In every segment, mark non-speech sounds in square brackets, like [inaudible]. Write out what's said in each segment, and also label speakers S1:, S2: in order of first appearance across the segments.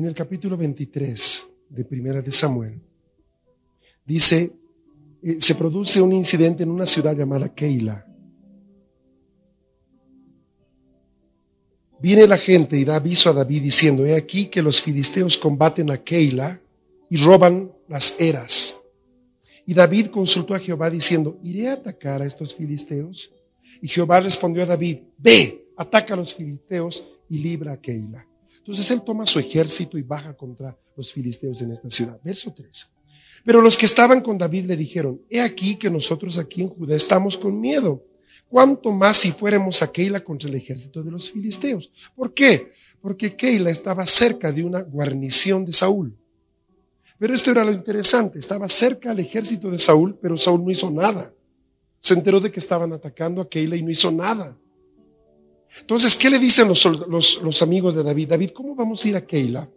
S1: En el capítulo 23 de Primera de Samuel, dice, eh, se produce un incidente en una ciudad llamada Keila. Viene la gente y da aviso a David diciendo, he aquí que los filisteos combaten a Keila y roban las eras. Y David consultó a Jehová diciendo, ¿iré a atacar a estos filisteos? Y Jehová respondió a David, ve, ataca a los filisteos y libra a Keila. Entonces él toma su ejército y baja contra los filisteos en esta ciudad. Verso 3. Pero los que estaban con David le dijeron, he aquí que nosotros aquí en Judá estamos con miedo. ¿Cuánto más si fuéramos a Keila contra el ejército de los filisteos? ¿Por qué? Porque Keila estaba cerca de una guarnición de Saúl. Pero esto era lo interesante, estaba cerca al ejército de Saúl, pero Saúl no hizo nada. Se enteró de que estaban atacando a Keila y no hizo nada. Entonces, ¿qué le dicen los, amigos de David? David, ¿cómo vamos a ir a Keila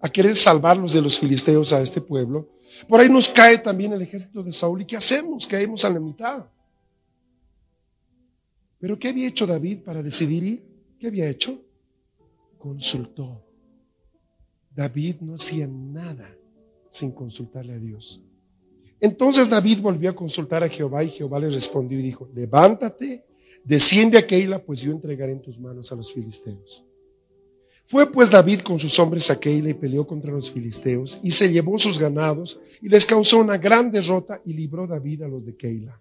S1: a querer salvarlos de los filisteos a este pueblo? Por ahí nos cae también el ejército de Saúl. ¿Y qué hacemos? Caemos a la mitad. Pero ¿qué había hecho David para decidir ir? ¿Qué había hecho? Consultó. David no hacía nada sin consultarle a Dios. Entonces David volvió a consultar a Jehová y Jehová le respondió y dijo, levántate desciende a Keila, pues yo entregaré en tus manos a los filisteos. Fue pues David con sus hombres a Keila y peleó contra los filisteos y se llevó sus ganados y les causó una gran derrota y libró David a los de Keila.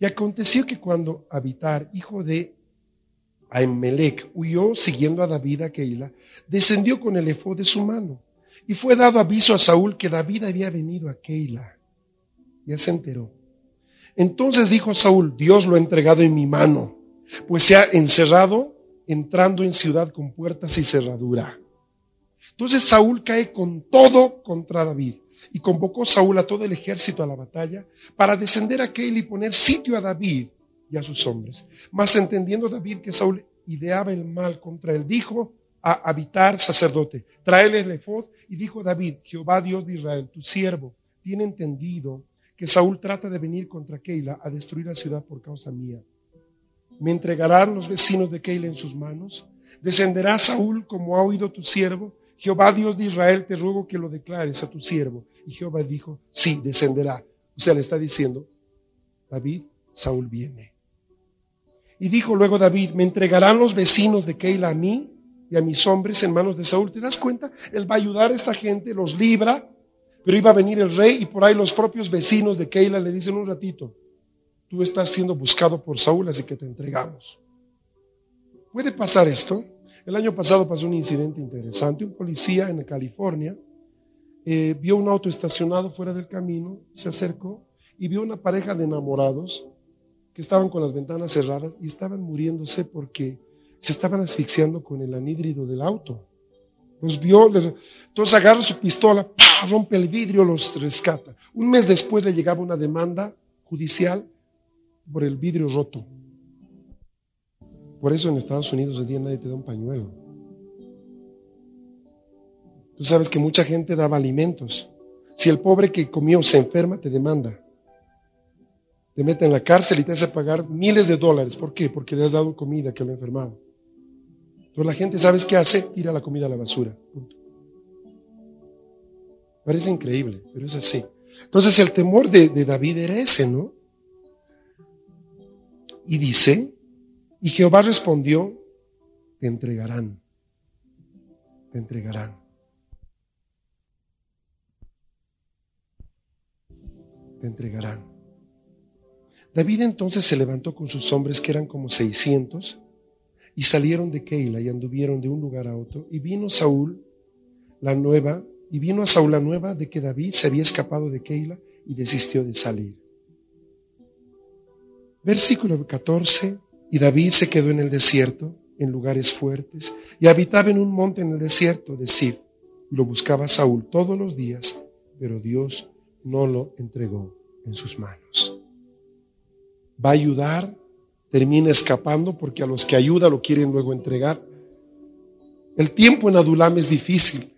S1: Y aconteció que cuando Abitar, hijo de Ahimelech, huyó siguiendo a David a Keila, descendió con el efod de su mano y fue dado aviso a Saúl que David había venido a Keila. Ya se enteró. Entonces dijo Saúl, Dios lo ha entregado en mi mano, pues se ha encerrado entrando en ciudad con puertas y cerradura. Entonces Saúl cae con todo contra David y convocó Saúl a todo el ejército a la batalla para descender a y poner sitio a David y a sus hombres. Mas entendiendo David que Saúl ideaba el mal contra él, dijo a habitar sacerdote, tráele el efod y dijo David, Jehová Dios de Israel, tu siervo, tiene entendido que Saúl trata de venir contra Keila a destruir la ciudad por causa mía. ¿Me entregarán los vecinos de Keila en sus manos? ¿Descenderá Saúl como ha oído tu siervo? Jehová Dios de Israel, te ruego que lo declares a tu siervo. Y Jehová dijo, sí, descenderá. O sea, le está diciendo, David, Saúl viene. Y dijo luego David, ¿me entregarán los vecinos de Keila a mí y a mis hombres en manos de Saúl? ¿Te das cuenta? Él va a ayudar a esta gente, los libra, pero iba a venir el rey y por ahí los propios vecinos de Keila le dicen un ratito, tú estás siendo buscado por Saúl, así que te entregamos. ¿Puede pasar esto? El año pasado pasó un incidente interesante. Un policía en California eh, vio un auto estacionado fuera del camino, se acercó y vio una pareja de enamorados que estaban con las ventanas cerradas y estaban muriéndose porque se estaban asfixiando con el anhídrido del auto. Los vio, entonces agarra su pistola, rompe el vidrio, los rescata. Un mes después le llegaba una demanda judicial por el vidrio roto. Por eso en Estados Unidos hoy día nadie te da un pañuelo. Tú sabes que mucha gente daba alimentos. Si el pobre que comió se enferma, te demanda. Te mete en la cárcel y te hace pagar miles de dólares. ¿Por qué? Porque le has dado comida que lo ha enfermado. Entonces la gente, ¿sabes qué hace? Tira la comida a la basura. Parece increíble, pero es así. Entonces el temor de, de David era ese, ¿no? Y dice, y Jehová respondió, te entregarán, te entregarán. Te entregarán. David entonces se levantó con sus hombres, que eran como seiscientos, y salieron de Keila y anduvieron de un lugar a otro. Y vino Saúl, la nueva, y vino a Saúl la nueva de que David se había escapado de Keila y desistió de salir. Versículo 14. Y David se quedó en el desierto, en lugares fuertes, y habitaba en un monte en el desierto de Sib. Y lo buscaba Saúl todos los días, pero Dios no lo entregó en sus manos. Va a ayudar, termina escapando porque a los que ayuda lo quieren luego entregar. El tiempo en Adulam es difícil,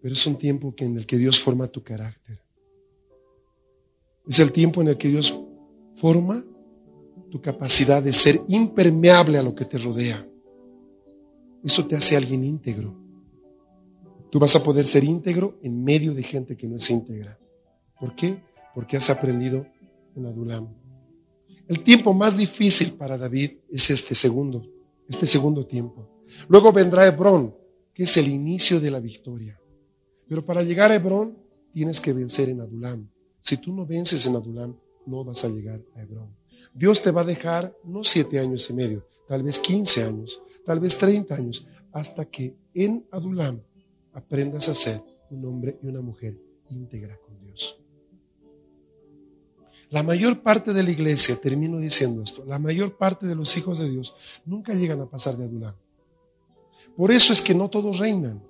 S1: pero es un tiempo en el que Dios forma tu carácter. Es el tiempo en el que Dios forma tu capacidad de ser impermeable a lo que te rodea. Eso te hace alguien íntegro. Tú vas a poder ser íntegro en medio de gente que no es íntegra. ¿Por qué? Porque has aprendido en Adulam. El tiempo más difícil para David es este segundo, este segundo tiempo. Luego vendrá Hebrón, que es el inicio de la victoria. Pero para llegar a Hebrón tienes que vencer en Adulam. Si tú no vences en Adulam, no vas a llegar a Hebrón. Dios te va a dejar no siete años y medio, tal vez quince años, tal vez treinta años, hasta que en Adulam aprendas a ser un hombre y una mujer íntegra con Dios. La mayor parte de la iglesia, termino diciendo esto, la mayor parte de los hijos de Dios nunca llegan a pasar de Adulam. Por eso es que no todos reinan.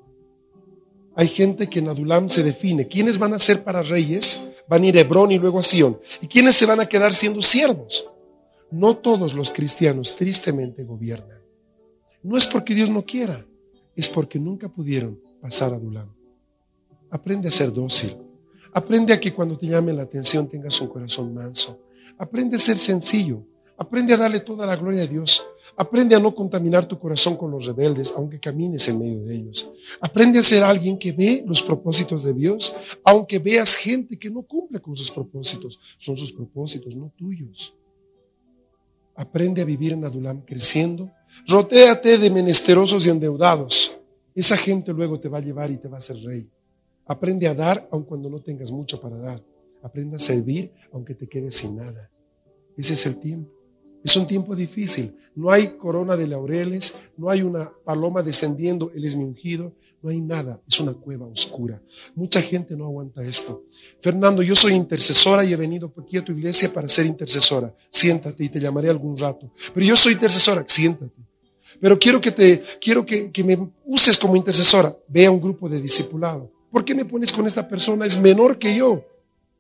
S1: Hay gente que en Adulam se define. ¿Quiénes van a ser para reyes? Van a ir a Hebrón y luego a Sion. ¿Y quiénes se van a quedar siendo siervos? No todos los cristianos tristemente gobiernan. No es porque Dios no quiera, es porque nunca pudieron pasar a Adulam. Aprende a ser dócil. Aprende a que cuando te llame la atención tengas un corazón manso. Aprende a ser sencillo. Aprende a darle toda la gloria a Dios. Aprende a no contaminar tu corazón con los rebeldes, aunque camines en medio de ellos. Aprende a ser alguien que ve los propósitos de Dios, aunque veas gente que no cumple con sus propósitos. Son sus propósitos, no tuyos. Aprende a vivir en Adulam creciendo. Rotéate de menesterosos y endeudados. Esa gente luego te va a llevar y te va a hacer rey. Aprende a dar aun cuando no tengas mucho para dar. Aprende a servir aunque te quedes sin nada. Ese es el tiempo. Es un tiempo difícil. No hay corona de laureles, no hay una paloma descendiendo, Él es mi ungido, no hay nada. Es una cueva oscura. Mucha gente no aguanta esto. Fernando, yo soy intercesora y he venido aquí a tu iglesia para ser intercesora. Siéntate y te llamaré algún rato. Pero yo soy intercesora, siéntate. Pero quiero que te, quiero que, que me uses como intercesora. Ve a un grupo de discipulado. ¿Por qué me pones con esta persona? Es menor que yo.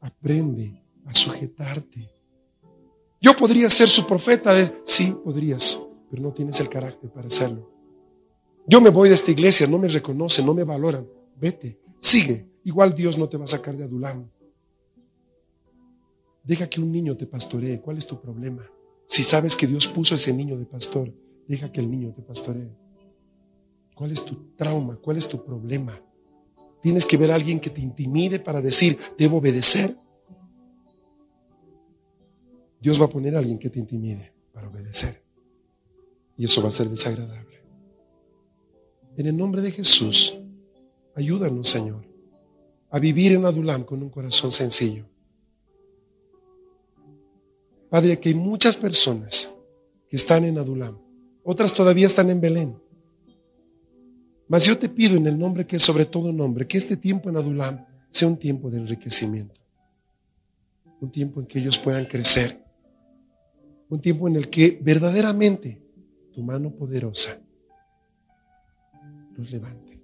S1: Aprende a sujetarte yo podría ser su profeta. Sí, podrías, pero no tienes el carácter para hacerlo. Yo me voy de esta iglesia, no me reconocen, no me valoran. Vete, sigue. Igual Dios no te va a sacar de Adulam. Deja que un niño te pastoree. ¿Cuál es tu problema? Si sabes que Dios puso ese niño de pastor, deja que el niño te pastoree. ¿Cuál es tu trauma? ¿Cuál es tu problema? Tienes que ver a alguien que te intimide para decir, debo obedecer. Dios va a poner a alguien que te intimide para obedecer. Y eso va a ser desagradable. En el nombre de Jesús, ayúdanos, Señor, a vivir en Adulam con un corazón sencillo. Padre, que hay muchas personas que están en Adulam, otras todavía están en Belén. Mas yo te pido en el nombre que es sobre todo nombre, que este tiempo en Adulam sea un tiempo de enriquecimiento, un tiempo en que ellos puedan crecer un tiempo en el que verdaderamente tu mano poderosa los levante.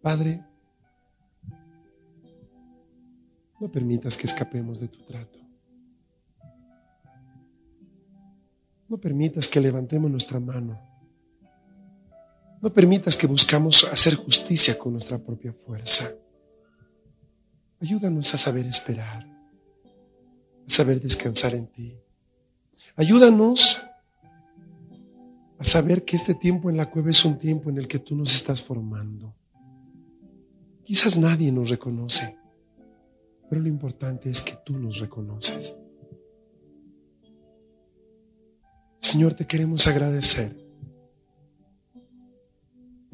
S1: Padre, no permitas que escapemos de tu trato. No permitas que levantemos nuestra mano. No permitas que buscamos hacer justicia con nuestra propia fuerza. Ayúdanos a saber esperar saber descansar en ti. Ayúdanos a saber que este tiempo en la cueva es un tiempo en el que tú nos estás formando. Quizás nadie nos reconoce, pero lo importante es que tú nos reconoces. Señor, te queremos agradecer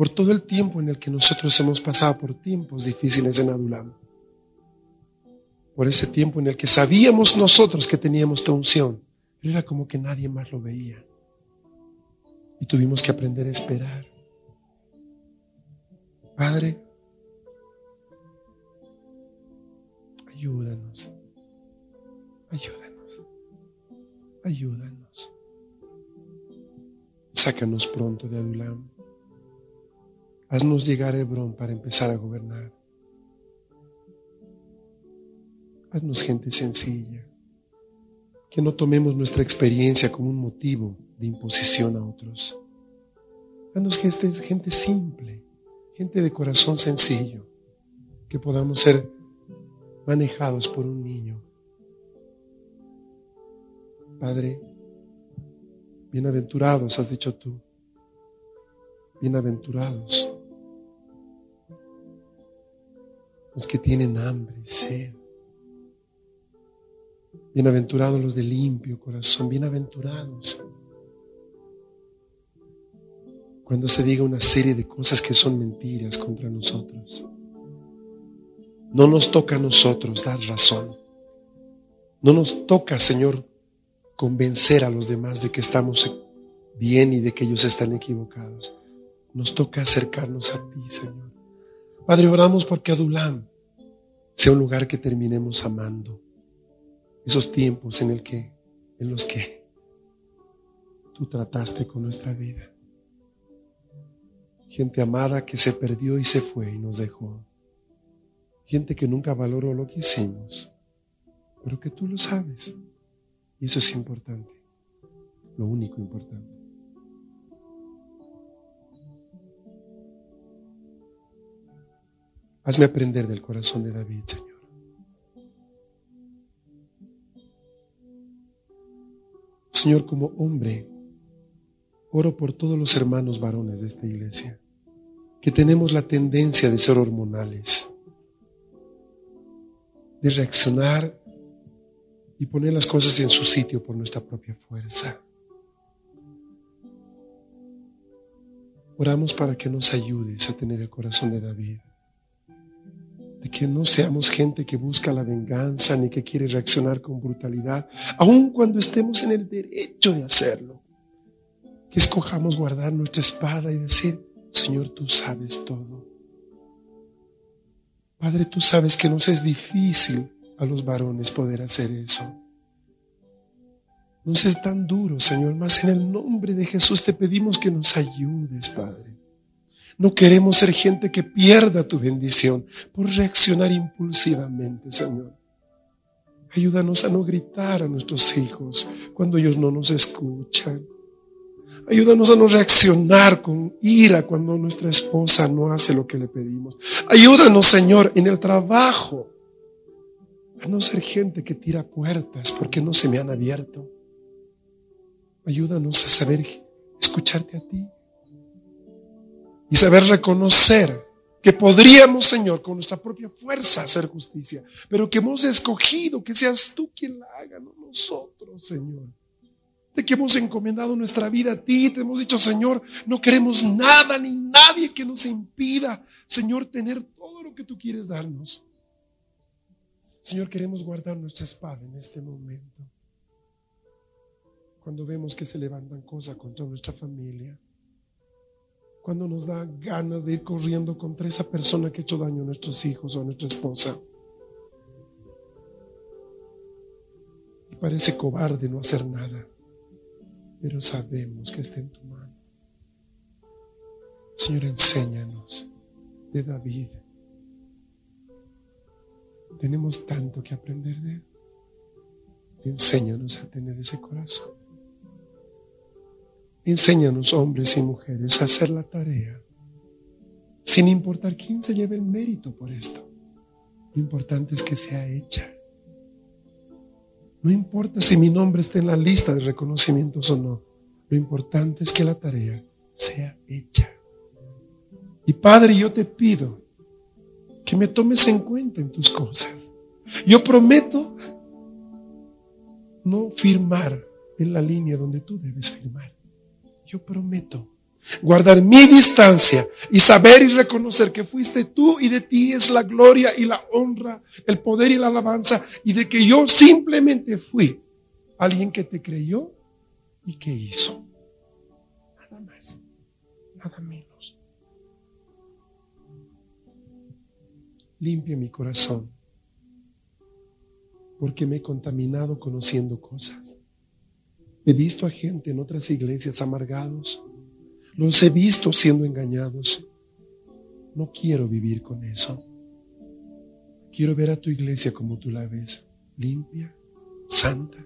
S1: por todo el tiempo en el que nosotros hemos pasado por tiempos difíciles en Adulam por ese tiempo en el que sabíamos nosotros que teníamos tu unción, pero era como que nadie más lo veía. Y tuvimos que aprender a esperar. Padre, ayúdanos. Ayúdanos. Ayúdanos. Sácanos pronto de Adulam. Haznos llegar a Hebrón para empezar a gobernar. Haznos gente sencilla. Que no tomemos nuestra experiencia como un motivo de imposición a otros. Haznos gente, gente simple, gente de corazón sencillo, que podamos ser manejados por un niño. Padre, bienaventurados, has dicho tú, bienaventurados que tienen hambre y sed. Bienaventurados los de limpio corazón, bienaventurados. Cuando se diga una serie de cosas que son mentiras contra nosotros. No nos toca a nosotros dar razón. No nos toca, Señor, convencer a los demás de que estamos bien y de que ellos están equivocados. Nos toca acercarnos a ti, Señor. Padre, oramos porque Adulam sea un lugar que terminemos amando. Esos tiempos en, el que, en los que tú trataste con nuestra vida. Gente amada que se perdió y se fue y nos dejó. Gente que nunca valoró lo que hicimos, pero que tú lo sabes. Y eso es importante, lo único importante. Hazme aprender del corazón de David, Señor. Señor, como hombre, oro por todos los hermanos varones de esta iglesia, que tenemos la tendencia de ser hormonales, de reaccionar y poner las cosas en su sitio por nuestra propia fuerza. Oramos para que nos ayudes a tener el corazón de David de que no seamos gente que busca la venganza ni que quiere reaccionar con brutalidad, aun cuando estemos en el derecho de hacerlo. Que escojamos guardar nuestra espada y decir, Señor, tú sabes todo. Padre, tú sabes que nos es difícil a los varones poder hacer eso. Nos es tan duro, Señor, mas en el nombre de Jesús te pedimos que nos ayudes, Padre. No queremos ser gente que pierda tu bendición por reaccionar impulsivamente, Señor. Ayúdanos a no gritar a nuestros hijos cuando ellos no nos escuchan. Ayúdanos a no reaccionar con ira cuando nuestra esposa no hace lo que le pedimos. Ayúdanos, Señor, en el trabajo a no ser gente que tira puertas porque no se me han abierto. Ayúdanos a saber escucharte a ti y saber reconocer que podríamos, Señor, con nuestra propia fuerza hacer justicia, pero que hemos escogido que seas tú quien la haga, no nosotros, Señor. De que hemos encomendado nuestra vida a ti, te hemos dicho, Señor, no queremos nada ni nadie que nos impida, Señor, tener todo lo que tú quieres darnos. Señor, queremos guardar nuestra espada en este momento. Cuando vemos que se levantan cosas contra nuestra familia cuando nos da ganas de ir corriendo contra esa persona que ha hecho daño a nuestros hijos o a nuestra esposa. Y parece cobarde no hacer nada, pero sabemos que está en tu mano. Señor, enséñanos de David. Tenemos tanto que aprender de él. Enséñanos a tener ese corazón. Enséñanos, hombres y mujeres, a hacer la tarea, sin importar quién se lleve el mérito por esto. Lo importante es que sea hecha. No importa si mi nombre está en la lista de reconocimientos o no. Lo importante es que la tarea sea hecha. Y Padre, yo te pido que me tomes en cuenta en tus cosas. Yo prometo no firmar en la línea donde tú debes firmar yo prometo guardar mi distancia y saber y reconocer que fuiste tú y de ti es la gloria y la honra, el poder y la alabanza y de que yo simplemente fui alguien que te creyó y que hizo. Nada más, nada menos. Limpia mi corazón porque me he contaminado conociendo cosas. He visto a gente en otras iglesias amargados. Los he visto siendo engañados. No quiero vivir con eso. Quiero ver a tu iglesia como tú la ves, limpia, santa.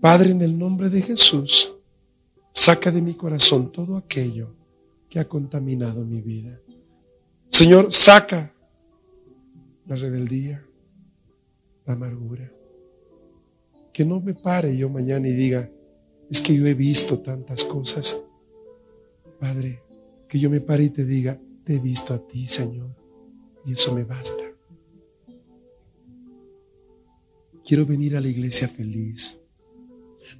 S1: Padre, en el nombre de Jesús, saca de mi corazón todo aquello que ha contaminado mi vida. Señor, saca la rebeldía, la amargura. Que no me pare yo mañana y diga, es que yo he visto tantas cosas. Padre, que yo me pare y te diga, te he visto a ti, Señor, y eso me basta. Quiero venir a la iglesia feliz,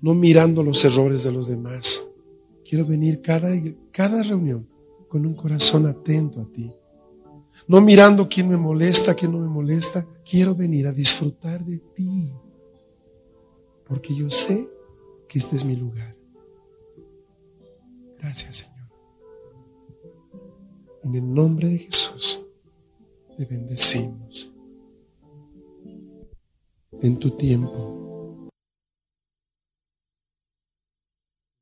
S1: no mirando los errores de los demás. Quiero venir cada, cada reunión con un corazón atento a ti. No mirando quién me molesta, quién no me molesta. Quiero venir a disfrutar de ti. Porque yo sé que este es mi lugar. Gracias, Señor. En el nombre de Jesús, te bendecimos. En tu tiempo.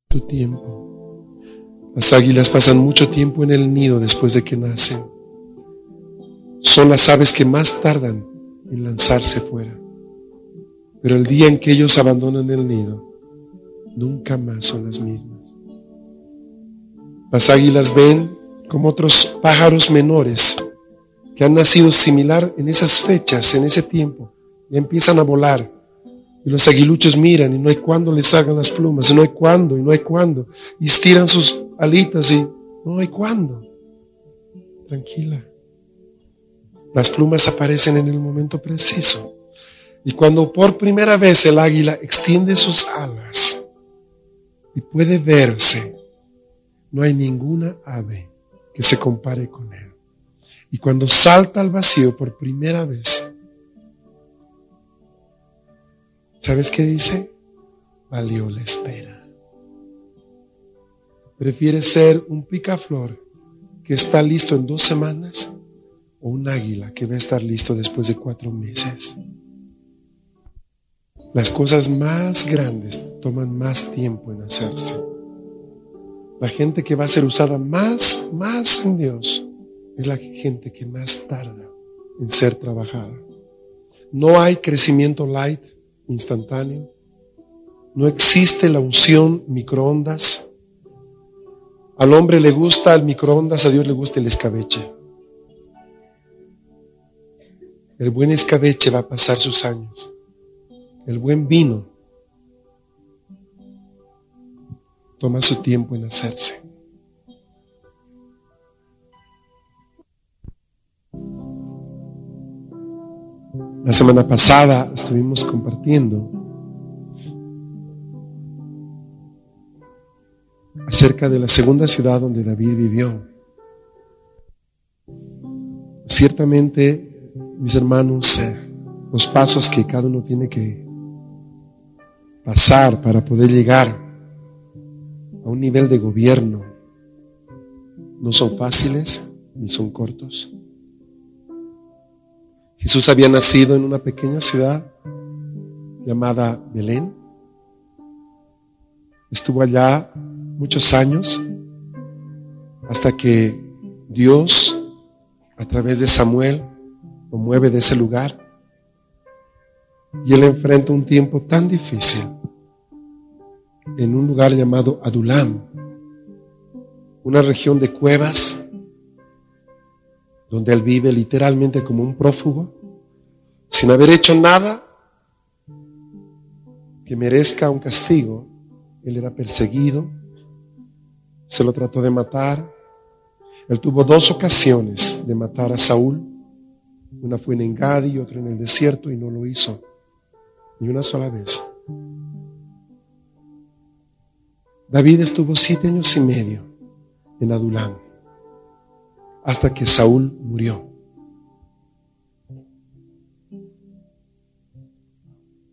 S1: Tu tiempo. Las águilas pasan mucho tiempo en el nido después de que nacen. Son las aves que más tardan en lanzarse fuera. Pero el día en que ellos abandonan el nido, nunca más son las mismas. Las águilas ven como otros pájaros menores que han nacido similar en esas fechas, en ese tiempo, y empiezan a volar. Y los aguiluchos miran y no hay cuándo les salgan las plumas, y no hay cuándo, y no hay cuándo. Y estiran sus alitas y no hay cuándo. Tranquila. Las plumas aparecen en el momento preciso. Y cuando por primera vez el águila extiende sus alas y puede verse, no hay ninguna ave que se compare con él. Y cuando salta al vacío por primera vez, ¿sabes qué dice? Valió la espera. Prefiere ser un picaflor que está listo en dos semanas o un águila que va a estar listo después de cuatro meses. Las cosas más grandes toman más tiempo en hacerse. La gente que va a ser usada más, más en Dios es la gente que más tarda en ser trabajada. No hay crecimiento light instantáneo. No existe la unción microondas. Al hombre le gusta el microondas, a Dios le gusta el escabeche. El buen escabeche va a pasar sus años. El buen vino toma su tiempo en hacerse. La semana pasada estuvimos compartiendo acerca de la segunda ciudad donde David vivió. Ciertamente, mis hermanos, eh, los pasos que cada uno tiene que pasar para poder llegar a un nivel de gobierno no son fáciles ni son cortos. Jesús había nacido en una pequeña ciudad llamada Belén. Estuvo allá muchos años hasta que Dios, a través de Samuel, lo mueve de ese lugar. Y él enfrenta un tiempo tan difícil en un lugar llamado Adulam, una región de cuevas donde él vive literalmente como un prófugo, sin haber hecho nada que merezca un castigo. Él era perseguido, se lo trató de matar. Él tuvo dos ocasiones de matar a Saúl. Una fue en Engadi y otra en el desierto y no lo hizo ni una sola vez. David estuvo siete años y medio en Adulam hasta que Saúl murió.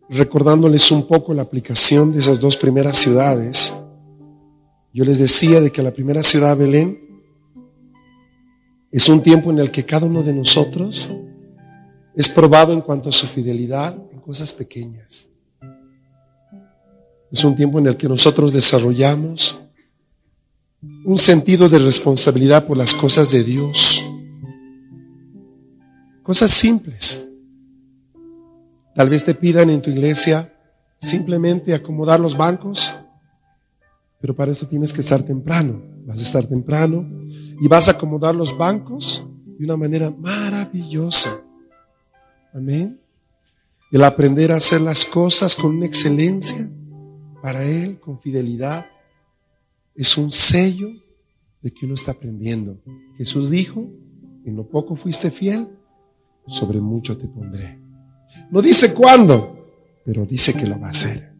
S1: Recordándoles un poco la aplicación de esas dos primeras ciudades, yo les decía de que la primera ciudad, Belén, es un tiempo en el que cada uno de nosotros es probado en cuanto a su fidelidad, cosas pequeñas. Es un tiempo en el que nosotros desarrollamos un sentido de responsabilidad por las cosas de Dios. Cosas simples. Tal vez te pidan en tu iglesia simplemente acomodar los bancos, pero para eso tienes que estar temprano. Vas a estar temprano y vas a acomodar los bancos de una manera maravillosa. Amén. El aprender a hacer las cosas con una excelencia para Él, con fidelidad, es un sello de que uno está aprendiendo. Jesús dijo, en lo poco fuiste fiel, sobre mucho te pondré. No dice cuándo, pero dice que lo va a hacer.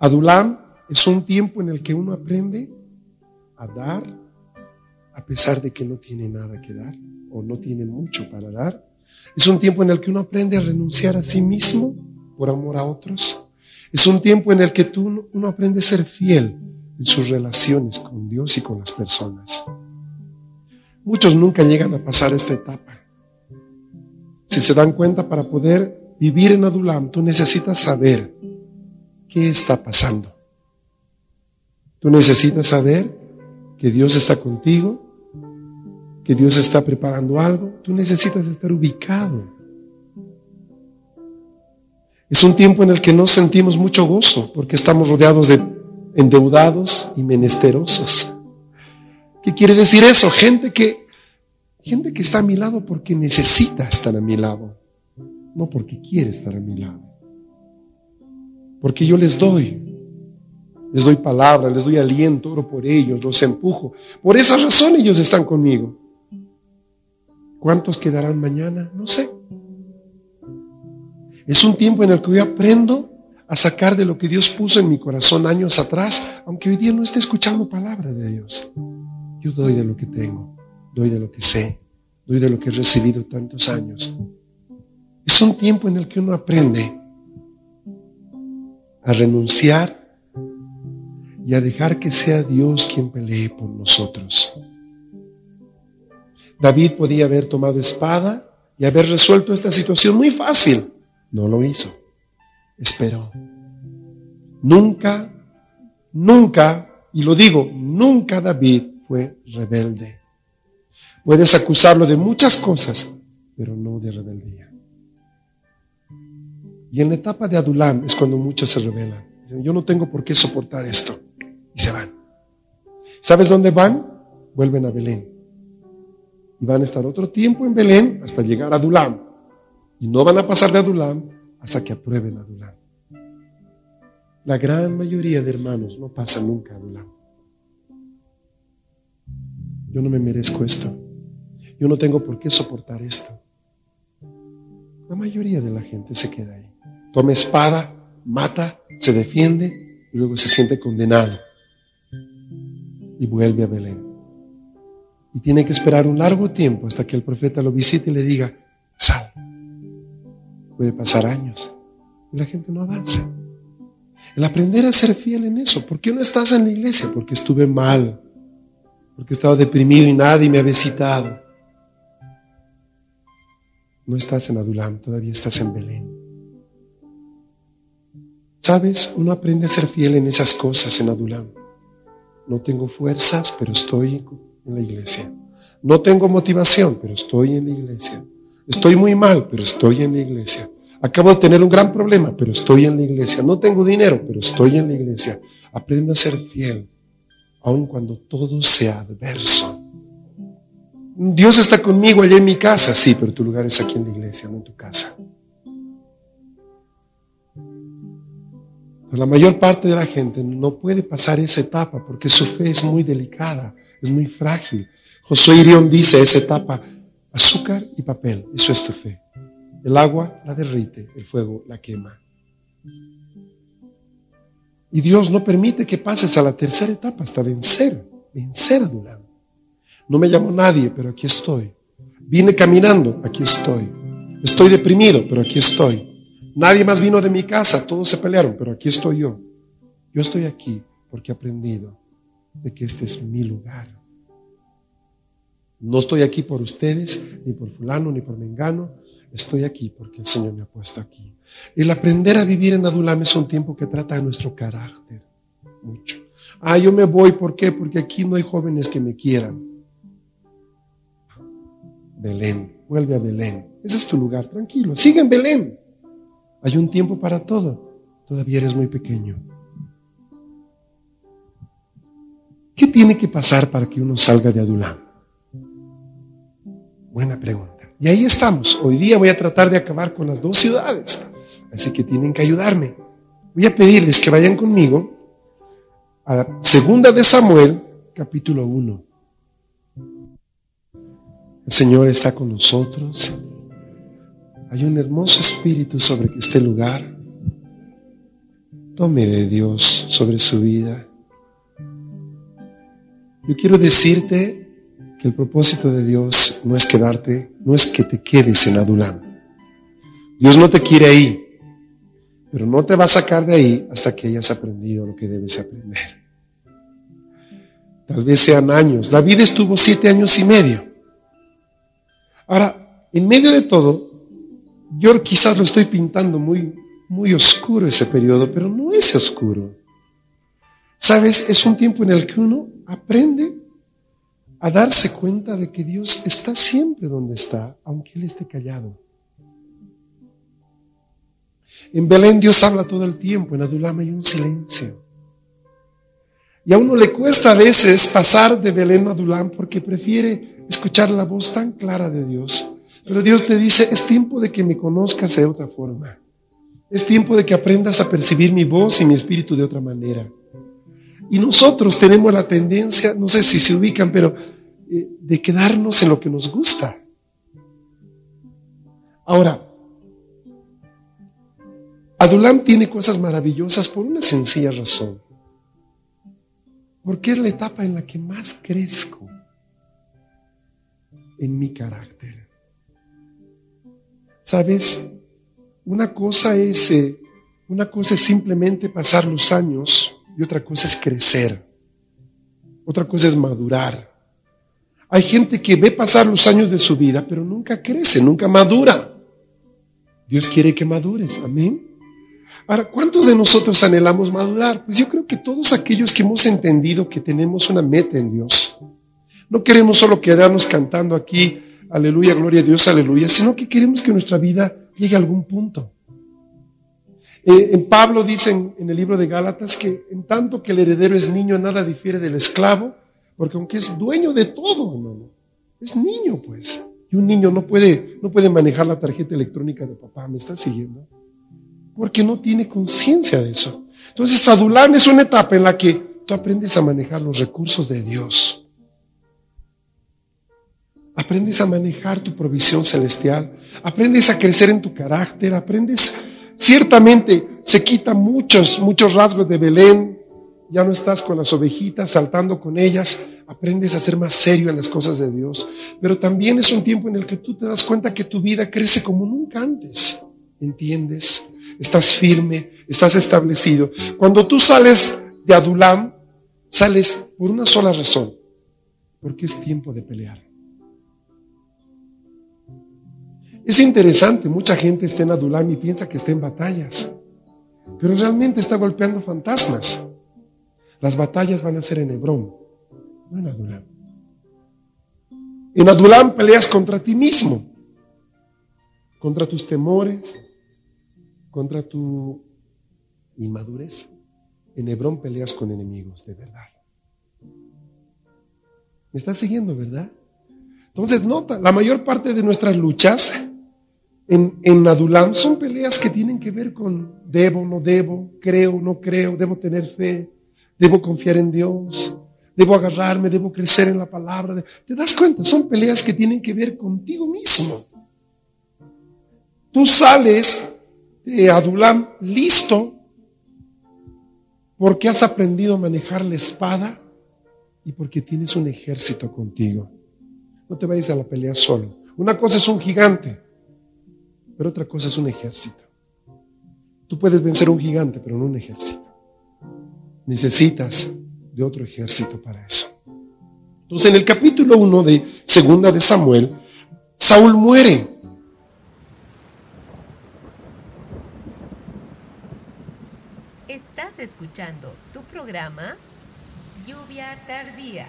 S1: Adulam es un tiempo en el que uno aprende a dar a pesar de que no tiene nada que dar o no tiene mucho para dar. Es un tiempo en el que uno aprende a renunciar a sí mismo por amor a otros. Es un tiempo en el que tú, uno aprende a ser fiel en sus relaciones con Dios y con las personas. Muchos nunca llegan a pasar esta etapa. Si se dan cuenta, para poder vivir en Adulam, tú necesitas saber qué está pasando. Tú necesitas saber que Dios está contigo, que Dios está preparando algo. Tú necesitas estar ubicado. Es un tiempo en el que no sentimos mucho gozo porque estamos rodeados de endeudados y menesterosos. ¿Qué quiere decir eso? Gente que, gente que está a mi lado porque necesita estar a mi lado, no porque quiere estar a mi lado. Porque yo les doy, les doy palabra, les doy aliento, oro por ellos, los empujo. Por esa razón ellos están conmigo. ¿Cuántos quedarán mañana? No sé. Es un tiempo en el que yo aprendo a sacar de lo que Dios puso en mi corazón años atrás, aunque hoy día no esté escuchando palabra de Dios. Yo doy de lo que tengo, doy de lo que sé, doy de lo que he recibido tantos años. Es un tiempo en el que uno aprende a renunciar y a dejar que sea Dios quien pelee por nosotros. David podía haber tomado espada y haber resuelto esta situación muy fácil. No lo hizo esperó. Nunca, nunca, y lo digo, nunca David fue rebelde. Puedes acusarlo de muchas cosas, pero no de rebeldía. Y en la etapa de Adulam es cuando muchos se rebelan. Dicen, yo no tengo por qué soportar esto. Y se van. ¿Sabes dónde van? Vuelven a Belén. Y van a estar otro tiempo en Belén hasta llegar a Adulam. Y no van a pasar de Adulam hasta que aprueben Adulam. La gran mayoría de hermanos no pasa nunca Adulam. Yo no me merezco esto. Yo no tengo por qué soportar esto. La mayoría de la gente se queda ahí. Toma espada, mata, se defiende y luego se siente condenado. Y vuelve a Belén. Y tiene que esperar un largo tiempo hasta que el profeta lo visite y le diga, sal. Puede pasar años y la gente no avanza. El aprender a ser fiel en eso. ¿Por qué no estás en la iglesia? Porque estuve mal. Porque estaba deprimido y nadie me ha visitado. No estás en Adulam, todavía estás en Belén. ¿Sabes? Uno aprende a ser fiel en esas cosas en Adulam. No tengo fuerzas, pero estoy en la iglesia. No tengo motivación, pero estoy en la iglesia. Estoy muy mal, pero estoy en la iglesia. Acabo de tener un gran problema, pero estoy en la iglesia. No tengo dinero, pero estoy en la iglesia. Aprendo a ser fiel, aun cuando todo sea adverso. Dios está conmigo allá en mi casa, sí, pero tu lugar es aquí en la iglesia, no en tu casa. la mayor parte de la gente no puede pasar esa etapa porque su fe es muy delicada, es muy frágil. Josué Irión dice esa etapa, azúcar y papel, eso es tu fe. El agua la derrite, el fuego la quema. Y Dios no permite que pases a la tercera etapa hasta vencer, vencer a Dulam. No me llamó nadie, pero aquí estoy. Vine caminando, aquí estoy. Estoy deprimido, pero aquí estoy. Nadie más vino de mi casa, todos se pelearon, pero aquí estoy yo. Yo estoy aquí porque he aprendido de que este es mi lugar. No estoy aquí por ustedes, ni por fulano, ni por mengano. estoy aquí porque el Señor me ha puesto aquí. El aprender a vivir en Adulam es un tiempo que trata de nuestro carácter mucho. Ah, yo me voy, ¿por qué? Porque aquí no hay jóvenes que me quieran. Belén, vuelve a Belén. Ese es tu lugar, tranquilo. Sigue en Belén. Hay un tiempo para todo. Todavía eres muy pequeño. ¿Qué tiene que pasar para que uno salga de Adulam? Buena pregunta. Y ahí estamos. Hoy día voy a tratar de acabar con las dos ciudades. Así que tienen que ayudarme. Voy a pedirles que vayan conmigo a Segunda de Samuel, capítulo 1. El Señor está con nosotros. Hay un hermoso espíritu sobre este lugar. Tome de Dios sobre su vida. Yo quiero decirte que el propósito de Dios no es quedarte, no es que te quedes en Adulam. Dios no te quiere ahí, pero no te va a sacar de ahí hasta que hayas aprendido lo que debes aprender. Tal vez sean años. David estuvo siete años y medio. Ahora, en medio de todo, yo quizás lo estoy pintando muy, muy oscuro ese periodo, pero no es oscuro. Sabes, es un tiempo en el que uno aprende a darse cuenta de que Dios está siempre donde está, aunque Él esté callado. En Belén Dios habla todo el tiempo, en Adulam hay un silencio. Y a uno le cuesta a veces pasar de Belén a Adulam porque prefiere escuchar la voz tan clara de Dios. Pero Dios te dice, es tiempo de que me conozcas de otra forma. Es tiempo de que aprendas a percibir mi voz y mi espíritu de otra manera. Y nosotros tenemos la tendencia, no sé si se ubican, pero eh, de quedarnos en lo que nos gusta. Ahora, Adulam tiene cosas maravillosas por una sencilla razón. Porque es la etapa en la que más crezco en mi carácter. ¿Sabes? Una cosa es, eh, una cosa es simplemente pasar los años y otra cosa es crecer. Otra cosa es madurar. Hay gente que ve pasar los años de su vida, pero nunca crece, nunca madura. Dios quiere que madures, amén. Ahora, ¿cuántos de nosotros anhelamos madurar? Pues yo creo que todos aquellos que hemos entendido que tenemos una meta en Dios. No queremos solo quedarnos cantando aquí, aleluya, gloria a Dios, aleluya, sino que queremos que nuestra vida llegue a algún punto. Eh, en Pablo dice en, el libro de Gálatas que en tanto que el heredero es niño, nada difiere del esclavo, porque aunque es dueño de todo, hermano, es niño, pues. Y un niño no puede, no puede manejar la tarjeta electrónica de papá, ¿me está siguiendo? Porque no tiene conciencia de eso. Entonces, Adulam es una etapa en la que tú aprendes a manejar los recursos de Dios. Aprendes a manejar tu provisión celestial. Aprendes a crecer en tu carácter. Aprendes Ciertamente se quitan muchos, muchos rasgos de Belén. Ya no estás con las ovejitas saltando con ellas. Aprendes a ser más serio en las cosas de Dios. Pero también es un tiempo en el que tú te das cuenta que tu vida crece como nunca antes. ¿Entiendes? Estás firme, estás establecido. Cuando tú sales de Adulam, sales por una sola razón. Porque es tiempo de pelear. Es interesante, mucha gente está en Adulam y piensa que está en batallas, pero realmente está golpeando fantasmas. Las batallas van a ser en Hebrón, no en Adulam. En Adulam peleas contra ti mismo, contra tus temores, contra tu inmadurez. En Hebrón peleas con enemigos de verdad. ¿Me estás siguiendo, verdad? Entonces, nota, la mayor parte de nuestras luchas en, en Adulam son peleas que tienen que ver con debo, no debo, creo, no creo, debo tener fe, debo confiar en Dios, debo agarrarme, debo crecer en la palabra. ¿Te das cuenta? Son peleas que tienen que ver contigo mismo. Tú sales de Adulam listo porque has aprendido a manejar la espada y porque tienes un ejército contigo. No te vayas a la pelea solo. Una cosa es un gigante pero otra cosa es un ejército. Tú puedes vencer a un gigante, pero no un ejército. Necesitas de otro ejército para eso. Entonces, en el capítulo 1 de Segunda de Samuel, Saúl muere.
S2: Estás escuchando tu programa Lluvia Tardía.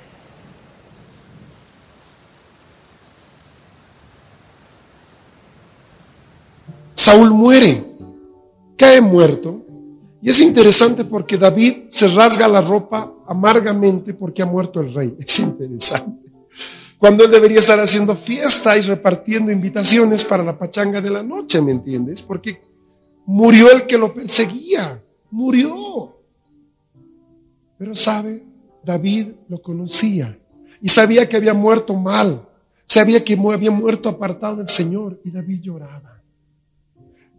S1: Saúl muere, cae muerto. Y es interesante porque David se rasga la ropa amargamente porque ha muerto el rey. [laughs] Es interesante. Cuando él debería estar haciendo fiesta y repartiendo invitaciones para la pachanga de la noche, ¿me entiendes? Porque murió el que lo perseguía, murió. Pero sabe, David lo conocía y sabía que había muerto mal, sabía que había muerto apartado del Señor y David lloraba.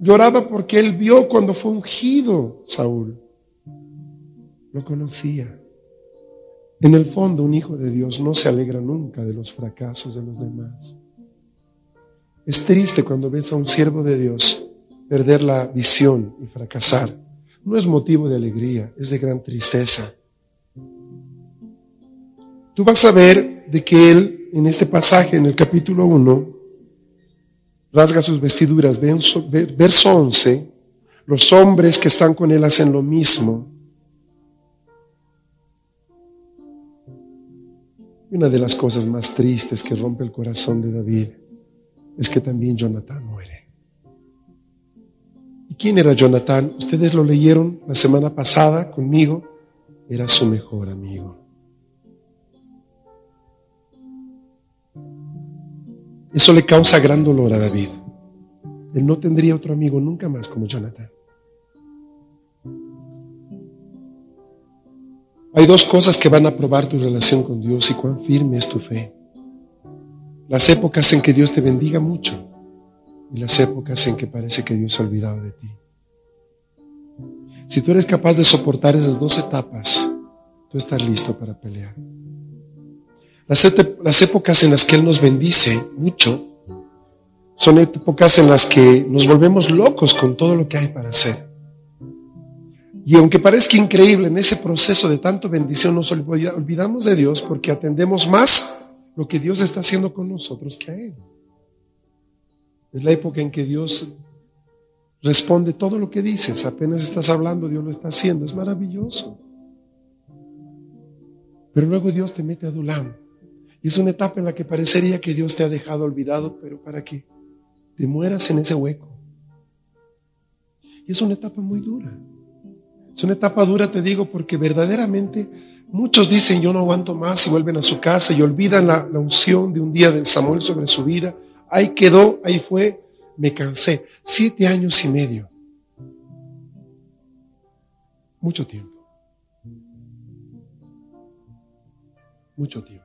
S1: Lloraba porque él vio cuando fue ungido Saúl. Lo conocía. En el fondo, un hijo de Dios no se alegra nunca de los fracasos de los demás. Es triste cuando ves a un siervo de Dios perder la visión y fracasar. No es motivo de alegría, es de gran tristeza. Tú vas a ver de que él, en este pasaje, en el capítulo 1, rasga sus vestiduras. Verso 11, los hombres que están con él hacen lo mismo. Una de las cosas más tristes que rompe el corazón de David es que también Jonathan muere. ¿Y quién era Jonathan? Ustedes lo leyeron la semana pasada conmigo. Era su mejor amigo. Eso le causa gran dolor a David. Él no tendría otro amigo nunca más como Jonathan. Hay dos cosas que van a probar tu relación con Dios y cuán firme es tu fe. Las épocas en que Dios te bendiga mucho y las épocas en que parece que Dios se ha olvidado de ti. Si tú eres capaz de soportar esas dos etapas, tú estás listo para pelear. Las, épocas en las que Él nos bendice mucho son épocas en las que nos volvemos locos con todo lo que hay para hacer. Y aunque parezca increíble, en ese proceso de tanto bendición nos olvidamos de Dios porque atendemos más lo que Dios está haciendo con nosotros que a Él. Es la época en que Dios responde todo lo que dices. Apenas estás hablando, Dios lo está haciendo. Es maravilloso. Pero luego Dios te mete a Dulam. Y es una etapa en la que parecería que Dios te ha dejado olvidado, pero para que te mueras en ese hueco. Y es una etapa muy dura. Es una etapa dura, te digo, porque verdaderamente muchos dicen yo no aguanto más y vuelven a su casa y olvidan la, unción de un día del Samuel sobre su vida. Ahí quedó, ahí fue, me cansé. Siete años y medio. Mucho tiempo. Mucho tiempo.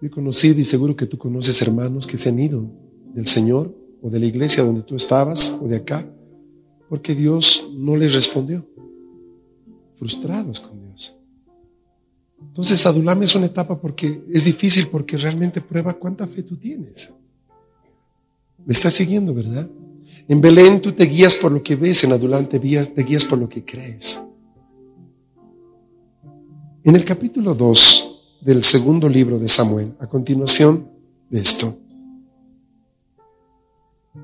S1: Yo he conocido y seguro que tú conoces hermanos que se han ido del Señor o de la iglesia donde tú estabas o de acá porque Dios no les respondió. Frustrados con Dios. Entonces, Adulam es una etapa porque es difícil porque realmente prueba cuánta fe tú tienes. Me estás siguiendo, ¿verdad? En Belén tú te guías por lo que ves, en Adulam te guías por lo que crees. En el capítulo 2 del segundo libro de Samuel, a continuación de esto.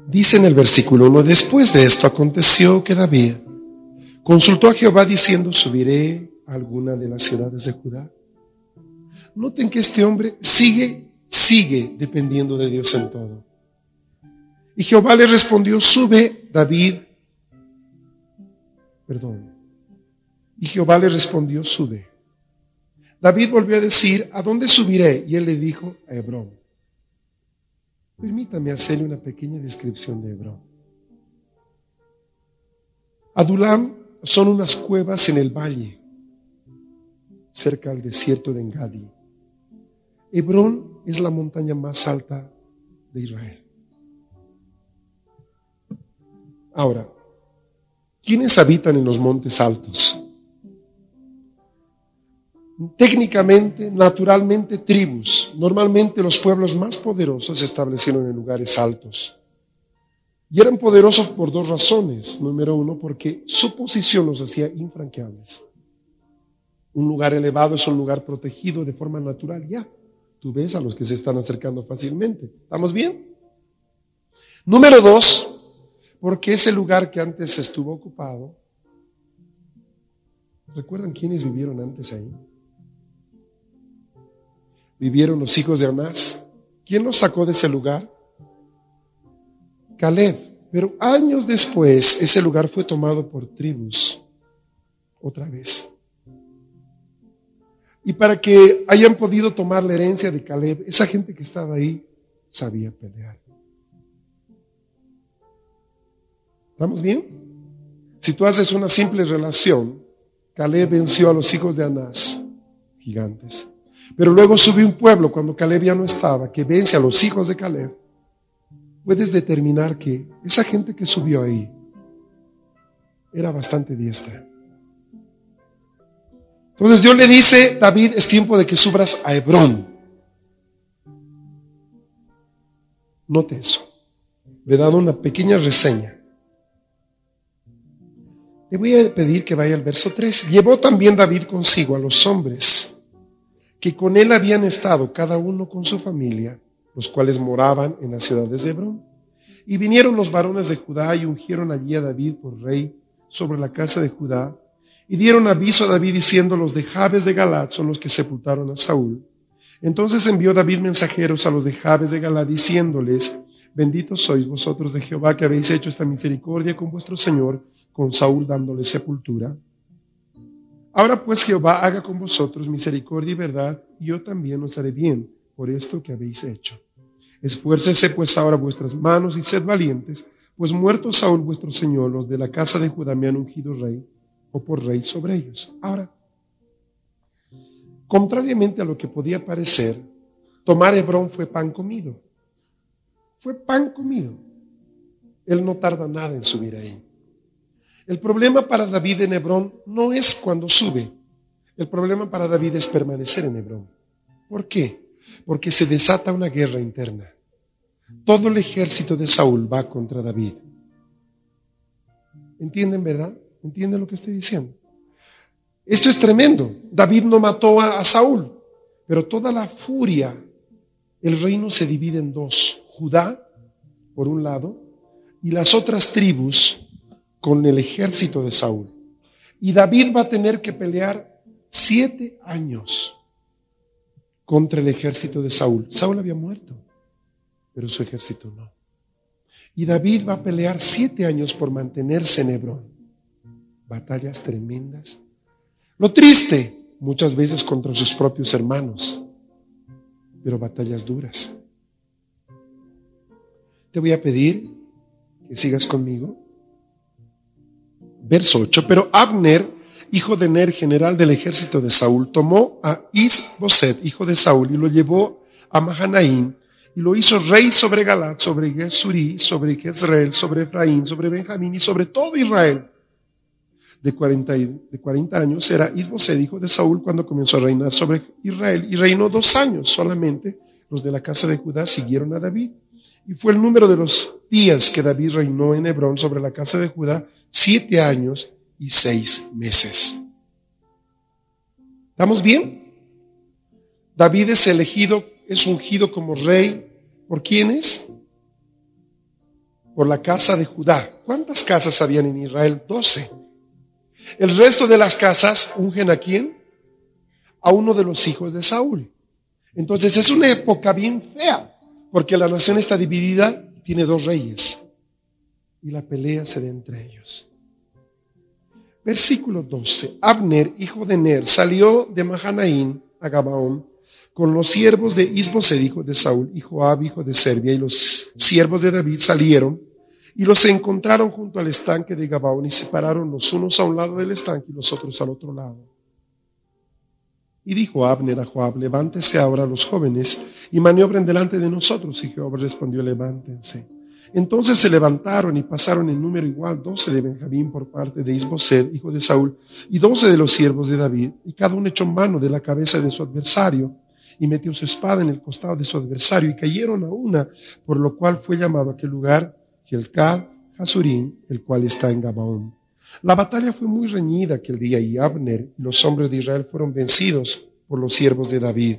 S1: Dice en el versículo 1, después de esto aconteció que David consultó a Jehová diciendo, subiré a alguna de las ciudades de Judá. Noten que este hombre sigue, sigue dependiendo de Dios en todo. Y Jehová le respondió, sube David, perdón. Y Jehová le respondió, sube. David volvió a decir, ¿a dónde subiré? Y él le dijo, a Hebrón. Permítame hacerle una pequeña descripción de Hebrón. Adulam son unas cuevas en el valle, cerca al desierto de Engadi. Hebrón es la montaña más alta de Israel. Ahora, ¿quiénes habitan en los montes altos? Técnicamente, naturalmente, tribus. Normalmente los pueblos más poderosos se establecieron en lugares altos. Y eran poderosos por dos razones. Número uno, porque su posición los hacía infranqueables. Un lugar elevado es un lugar protegido de forma natural. Ya, tú ves a los que se están acercando fácilmente. ¿Estamos bien? Número dos, porque ese lugar que antes estuvo ocupado ¿Recuerdan quiénes vivieron antes ahí? Vivieron los hijos de Anás. ¿Quién los sacó de ese lugar? Caleb. Pero años después ese lugar fue tomado por tribus. Otra vez. Y para que hayan podido tomar la herencia de Caleb, esa gente que estaba ahí sabía pelear. ¿Estamos bien? Si tú haces una simple relación, Caleb venció a los hijos de Anás, gigantes. Pero luego subió un pueblo cuando Caleb ya no estaba, que vence a los hijos de Caleb. Puedes determinar que esa gente que subió ahí era bastante diestra. Entonces Dios le dice, David, es tiempo de que subras a Hebrón. Note eso. Le he dado una pequeña reseña. Le voy a pedir que vaya al verso 3. Llevó también David consigo a los hombres que con él habían estado cada uno con su familia, los cuales moraban en las ciudades de Hebrón. Y vinieron los varones de Judá y ungieron allí a David por rey sobre la casa de Judá y dieron aviso a David diciendo, los de Jabes de Galad son los que sepultaron a Saúl. Entonces envió David mensajeros a los de Jabes de Galad diciéndoles, benditos sois vosotros de Jehová que habéis hecho esta misericordia con vuestro Señor, con Saúl dándole sepultura. Ahora pues Jehová haga con vosotros misericordia y verdad, y yo también os haré bien por esto que habéis hecho. Esfuércese pues ahora vuestras manos y sed valientes, pues muerto Saúl vuestro Señor, los de la casa de Judá me han ungido rey o por rey sobre ellos. Ahora, contrariamente a lo que podía parecer, tomar Hebrón fue pan comido. Fue pan comido. Él no tarda nada en subir ahí. El problema para David en Hebrón no es cuando sube. El problema para David es permanecer en Hebrón. ¿Por qué? Porque se desata una guerra interna. Todo el ejército de Saúl va contra David. ¿Entienden, verdad? ¿Entienden lo que estoy diciendo? Esto es tremendo. David no mató a, Saúl, pero toda la furia, el reino se divide en dos. Judá, por un lado, y las otras tribus con el ejército de Saúl. Y David va a tener que pelear siete años contra el ejército de Saúl. Saúl había muerto, pero su ejército no. Y David va a pelear siete años por mantenerse en Hebrón batallas tremendas. Lo triste, muchas veces contra sus propios hermanos, pero batallas duras. Te voy a pedir que sigas conmigo. Verso 8, pero Abner, hijo de Ner, general del ejército de Saúl, tomó a Isboset, hijo de Saúl, y lo llevó a Mahanaín, y lo hizo rey sobre Galat, sobre Gesurí, sobre Jezreel, sobre Efraín, sobre Benjamín y sobre todo Israel de 40, de 40 años, era Isbosed, hijo de Saúl, cuando comenzó a reinar sobre Israel. Y reinó dos años solamente. Los de la casa de Judá siguieron a David. Y fue el número de los días que David reinó en Hebrón sobre la casa de Judá, siete años y seis meses. ¿Estamos bien? David es elegido, es ungido como rey. ¿Por quiénes? Por la casa de Judá. ¿Cuántas casas habían en Israel? Doce. El resto de las casas ungen a quién? A uno de los hijos de Saúl. Entonces es una época bien fea, porque la nación está dividida, tiene dos reyes, y la pelea se da entre ellos. Versículo 12. Abner, hijo de Ner, salió de Mahanaín a Gabaón con los siervos de Isbosed, hijo de Saúl, y Joab, hijo de Serbia, y los siervos de David salieron y los encontraron junto al estanque de Gabaón y separaron los unos a un lado del estanque y los otros al otro lado. Y dijo Abner a Joab, levántese ahora los jóvenes y maniobren delante de nosotros. Y Joab respondió, levántense. Entonces se levantaron y pasaron en número igual doce de Benjamín por parte de Isboset, hijo de Saúl, y doce de los siervos de David, y cada uno echó mano de la cabeza de su adversario, y metió su espada en el costado de su adversario, y cayeron a una, por lo cual fue llamado aquel lugar Gilcad, Hasurín, el cual está en Gabaón. La batalla fue muy reñida aquel día y Abner y los hombres de Israel fueron vencidos por los siervos de David.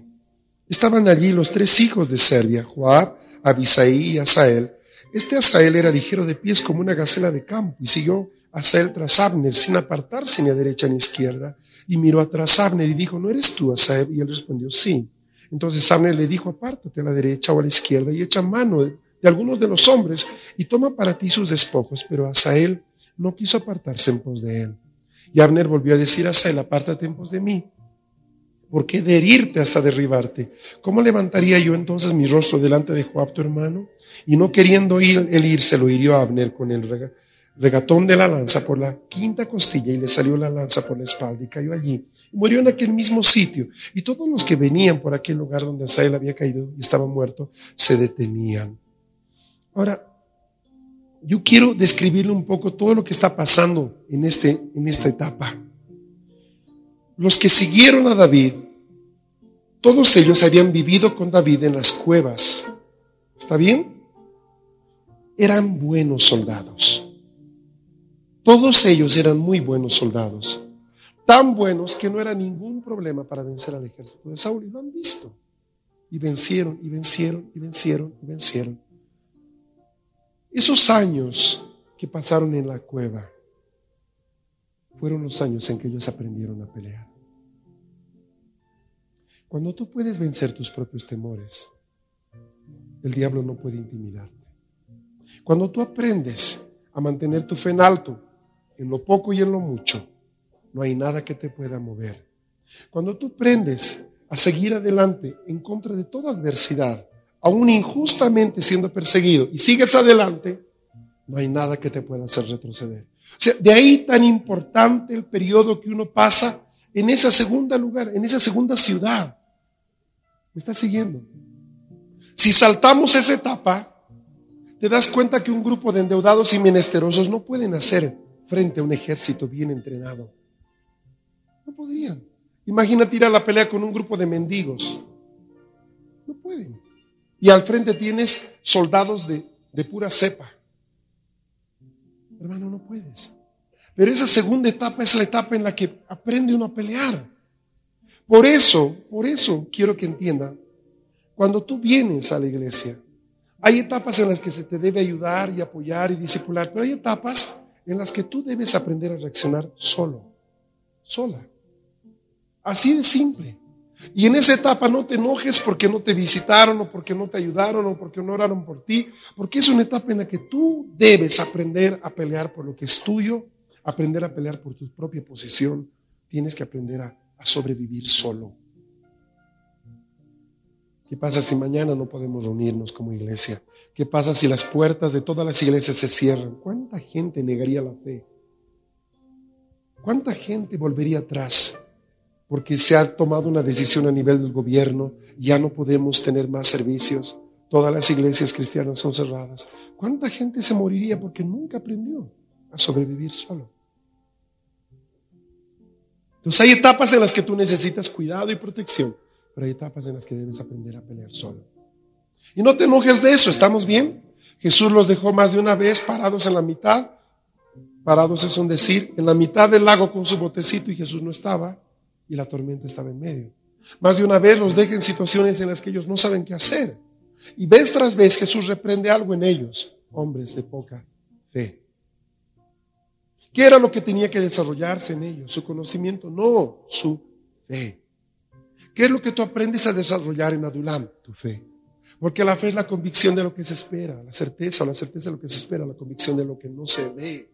S1: Estaban allí los tres hijos de Serbia, Joab, Abisaí y Asael. Este Asael era ligero de pies como una gacela de campo y siguió Asael tras Abner sin apartarse ni a derecha ni a izquierda. y miró atrás a Abner y dijo, ¿no eres tú, Asael? Y él respondió, sí. Entonces Abner le dijo, apártate a la derecha o a la izquierda y echa mano de, algunos de los hombres y toma para ti sus despojos. Pero Asael no quiso apartarse en pos de él. Y Abner volvió a decir a Asael, apártate en pos de mí. ¿Por qué de herirte hasta derribarte? ¿Cómo levantaría yo entonces mi rostro delante de Joab, tu hermano? Y no queriendo ir, él irse, lo hirió a Abner con el regatón de la lanza por la quinta costilla y le salió la lanza por la espalda y cayó allí. Y murió en aquel mismo sitio. Y todos los que venían por aquel lugar donde Asael había caído y estaba muerto, se detenían. Ahora, yo quiero describirle un poco todo lo que está pasando en, este, en esta etapa. Los que siguieron a David, todos ellos habían vivido con David en las cuevas. ¿Está bien? Eran buenos soldados. Todos ellos eran muy buenos soldados, tan buenos que no era ningún problema para vencer al ejército de Saúl. Y lo han visto. Y vencieron, y vencieron, y vencieron, y vencieron. Esos años que pasaron en la cueva fueron los años en que ellos aprendieron a pelear. Cuando tú puedes vencer tus propios temores, el diablo no puede intimidarte. Cuando tú aprendes a mantener tu fe en alto, en lo poco y en lo mucho, no hay nada que te pueda mover. Cuando tú aprendes a seguir adelante en contra de toda adversidad, aún injustamente siendo perseguido, y sigues adelante, no hay nada que te pueda hacer retroceder. Sea, de ahí tan importante el periodo que uno pasa en esa segunda lugar, en esa segunda ciudad. ¿Me estás siguiendo? Si saltamos esa etapa, te das cuenta que un grupo de endeudados y menesterosos no pueden hacer frente a un ejército bien entrenado. No podrían. Imagínate ir a la pelea con un grupo de mendigos. No pueden. Y al frente tienes soldados de, de pura cepa. Hermano, no puedes. Pero esa segunda etapa es la etapa en la que aprende uno a pelear. Por eso, por eso quiero que entienda, cuando tú vienes a la iglesia, hay etapas en las que se te debe ayudar y apoyar y discipular, pero hay etapas en las que tú debes aprender a reaccionar solo, sola. Así de simple. Y en esa etapa no te enojes porque no te visitaron o porque no te ayudaron o porque no oraron por ti, porque es una etapa en la que tú debes aprender a pelear por lo que es tuyo, aprender a pelear por tu propia posición, tienes que aprender a, sobrevivir solo. ¿Qué pasa si mañana no podemos reunirnos como iglesia? ¿Qué pasa si las puertas de todas las iglesias se cierran? ¿Cuánta gente negaría la fe? ¿Cuánta gente volvería atrás? Porque se ha tomado una decisión a nivel del gobierno, ya no podemos tener más servicios, todas las iglesias cristianas son cerradas. ¿Cuánta gente se moriría porque nunca aprendió a sobrevivir solo? Entonces hay etapas en las que tú necesitas cuidado y protección, pero hay etapas en las que debes aprender a pelear solo. Y no te enojes de eso, ¿estamos bien? Jesús los dejó más de una vez parados en la mitad. Parados es un decir, en la mitad del lago con su botecito y Jesús no estaba y la tormenta estaba en medio. Más de una vez los deja en situaciones en las que ellos no saben qué hacer. Y vez tras vez Jesús reprende algo en ellos, hombres de poca fe. ¿Qué era lo que tenía que desarrollarse en ellos? Su conocimiento, no su fe. ¿Qué es lo que tú aprendes a desarrollar en Adulam? Tu fe. Porque la fe es la convicción de lo que se espera, la certeza, la certeza de lo que se espera, la convicción de lo que no se ve.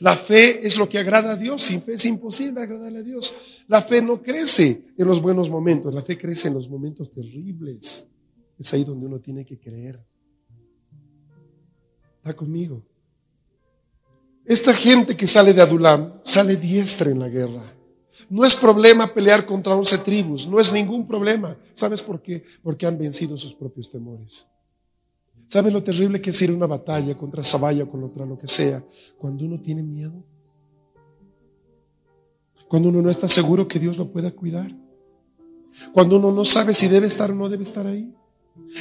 S1: La fe es lo que agrada a Dios. Sin fe es imposible agradarle a Dios. La fe no crece en los buenos momentos, la fe crece en los momentos terribles. Es ahí donde uno tiene que creer. ¿Está conmigo? Esta gente que sale de Adulam sale diestra en la guerra. No es problema pelear contra once tribus, no es ningún problema. ¿Sabes por qué? Porque han vencido sus propios temores. ¿Sabes lo terrible que es ir a una batalla contra Sabaya o contra lo que sea cuando uno tiene miedo? Cuando uno no está seguro que Dios lo pueda cuidar. Cuando uno no sabe si debe estar o no debe estar ahí.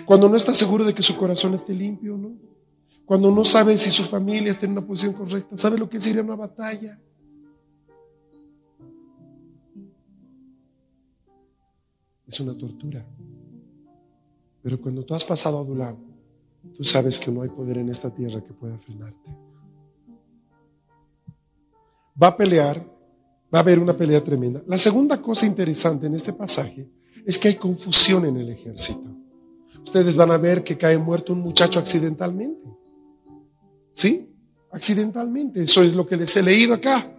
S1: Cuando no está seguro de que su corazón esté limpio o no cuando no sabe si su familia está en una posición correcta, sabe lo que es ir a una batalla. Es una tortura. Pero cuando tú has pasado a tú sabes que no hay poder en esta tierra que pueda frenarte. Va a pelear Va a haber una pelea tremenda. La segunda cosa interesante en este pasaje es que hay confusión en el ejército. Ustedes van a ver que cae muerto un muchacho accidentalmente. ¿Sí? Accidentalmente. Eso es lo que les he leído acá.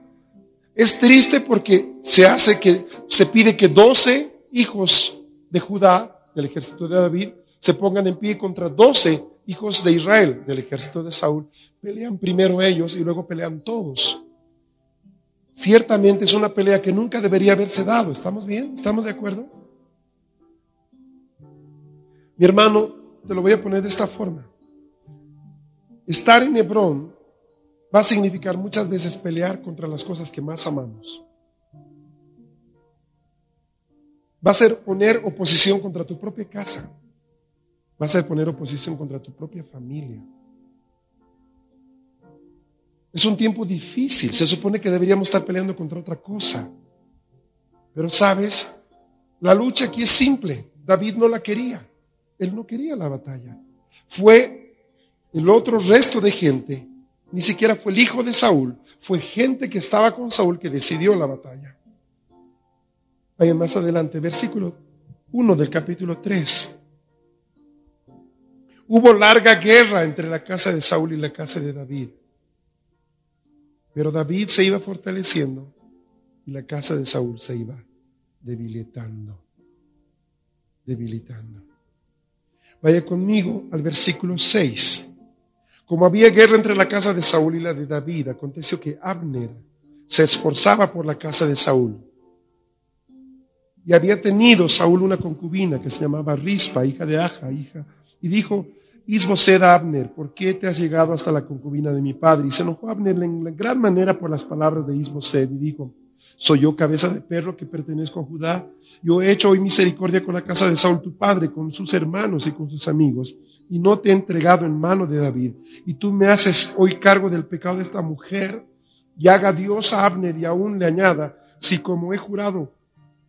S1: Es triste porque se hace que, se pide que 12 hijos de Judá, del ejército de David, se pongan en pie contra 12 hijos de Israel, del ejército de Saúl. Pelean primero ellos y luego pelean todos. Ciertamente es una pelea que nunca debería haberse dado. ¿Estamos bien? ¿Estamos de acuerdo? Mi hermano, te lo voy a poner de esta forma. Estar en Hebrón va a significar muchas veces pelear contra las cosas que más amamos. Va a ser poner oposición contra tu propia casa. Va a poner oposición contra tu propia familia. Es un tiempo difícil. Se supone que deberíamos estar peleando contra otra cosa. Pero sabes, la lucha aquí es simple. David no la quería. Él no quería la batalla. Fue el otro resto de gente, ni siquiera fue el hijo de Saúl, fue gente que estaba con Saúl que decidió la batalla. Vayan más adelante, versículo 1 del capítulo 3. Hubo larga guerra entre la casa de Saúl y la casa de David. Pero David se iba fortaleciendo y la casa de Saúl se iba debilitando, debilitando. Vaya conmigo al versículo 6. Como había guerra entre la casa de Saúl y la de David, aconteció que Abner se esforzaba por la casa de Saúl. Y había tenido Saúl una concubina que se llamaba Rispa, hija de Aja, hija, y dijo, Isbosed Abner, ¿por qué te has llegado hasta la concubina de mi padre? Y se enojó Abner en gran manera por las palabras de Isbosed y dijo, soy yo cabeza de perro que pertenezco a Judá. Yo he hecho hoy misericordia con la casa de Saúl tu padre, con sus hermanos y con sus amigos, y no te he entregado en mano de David. Y tú me haces hoy cargo del pecado de esta mujer, y haga Dios a Abner y aún le añada, si como he jurado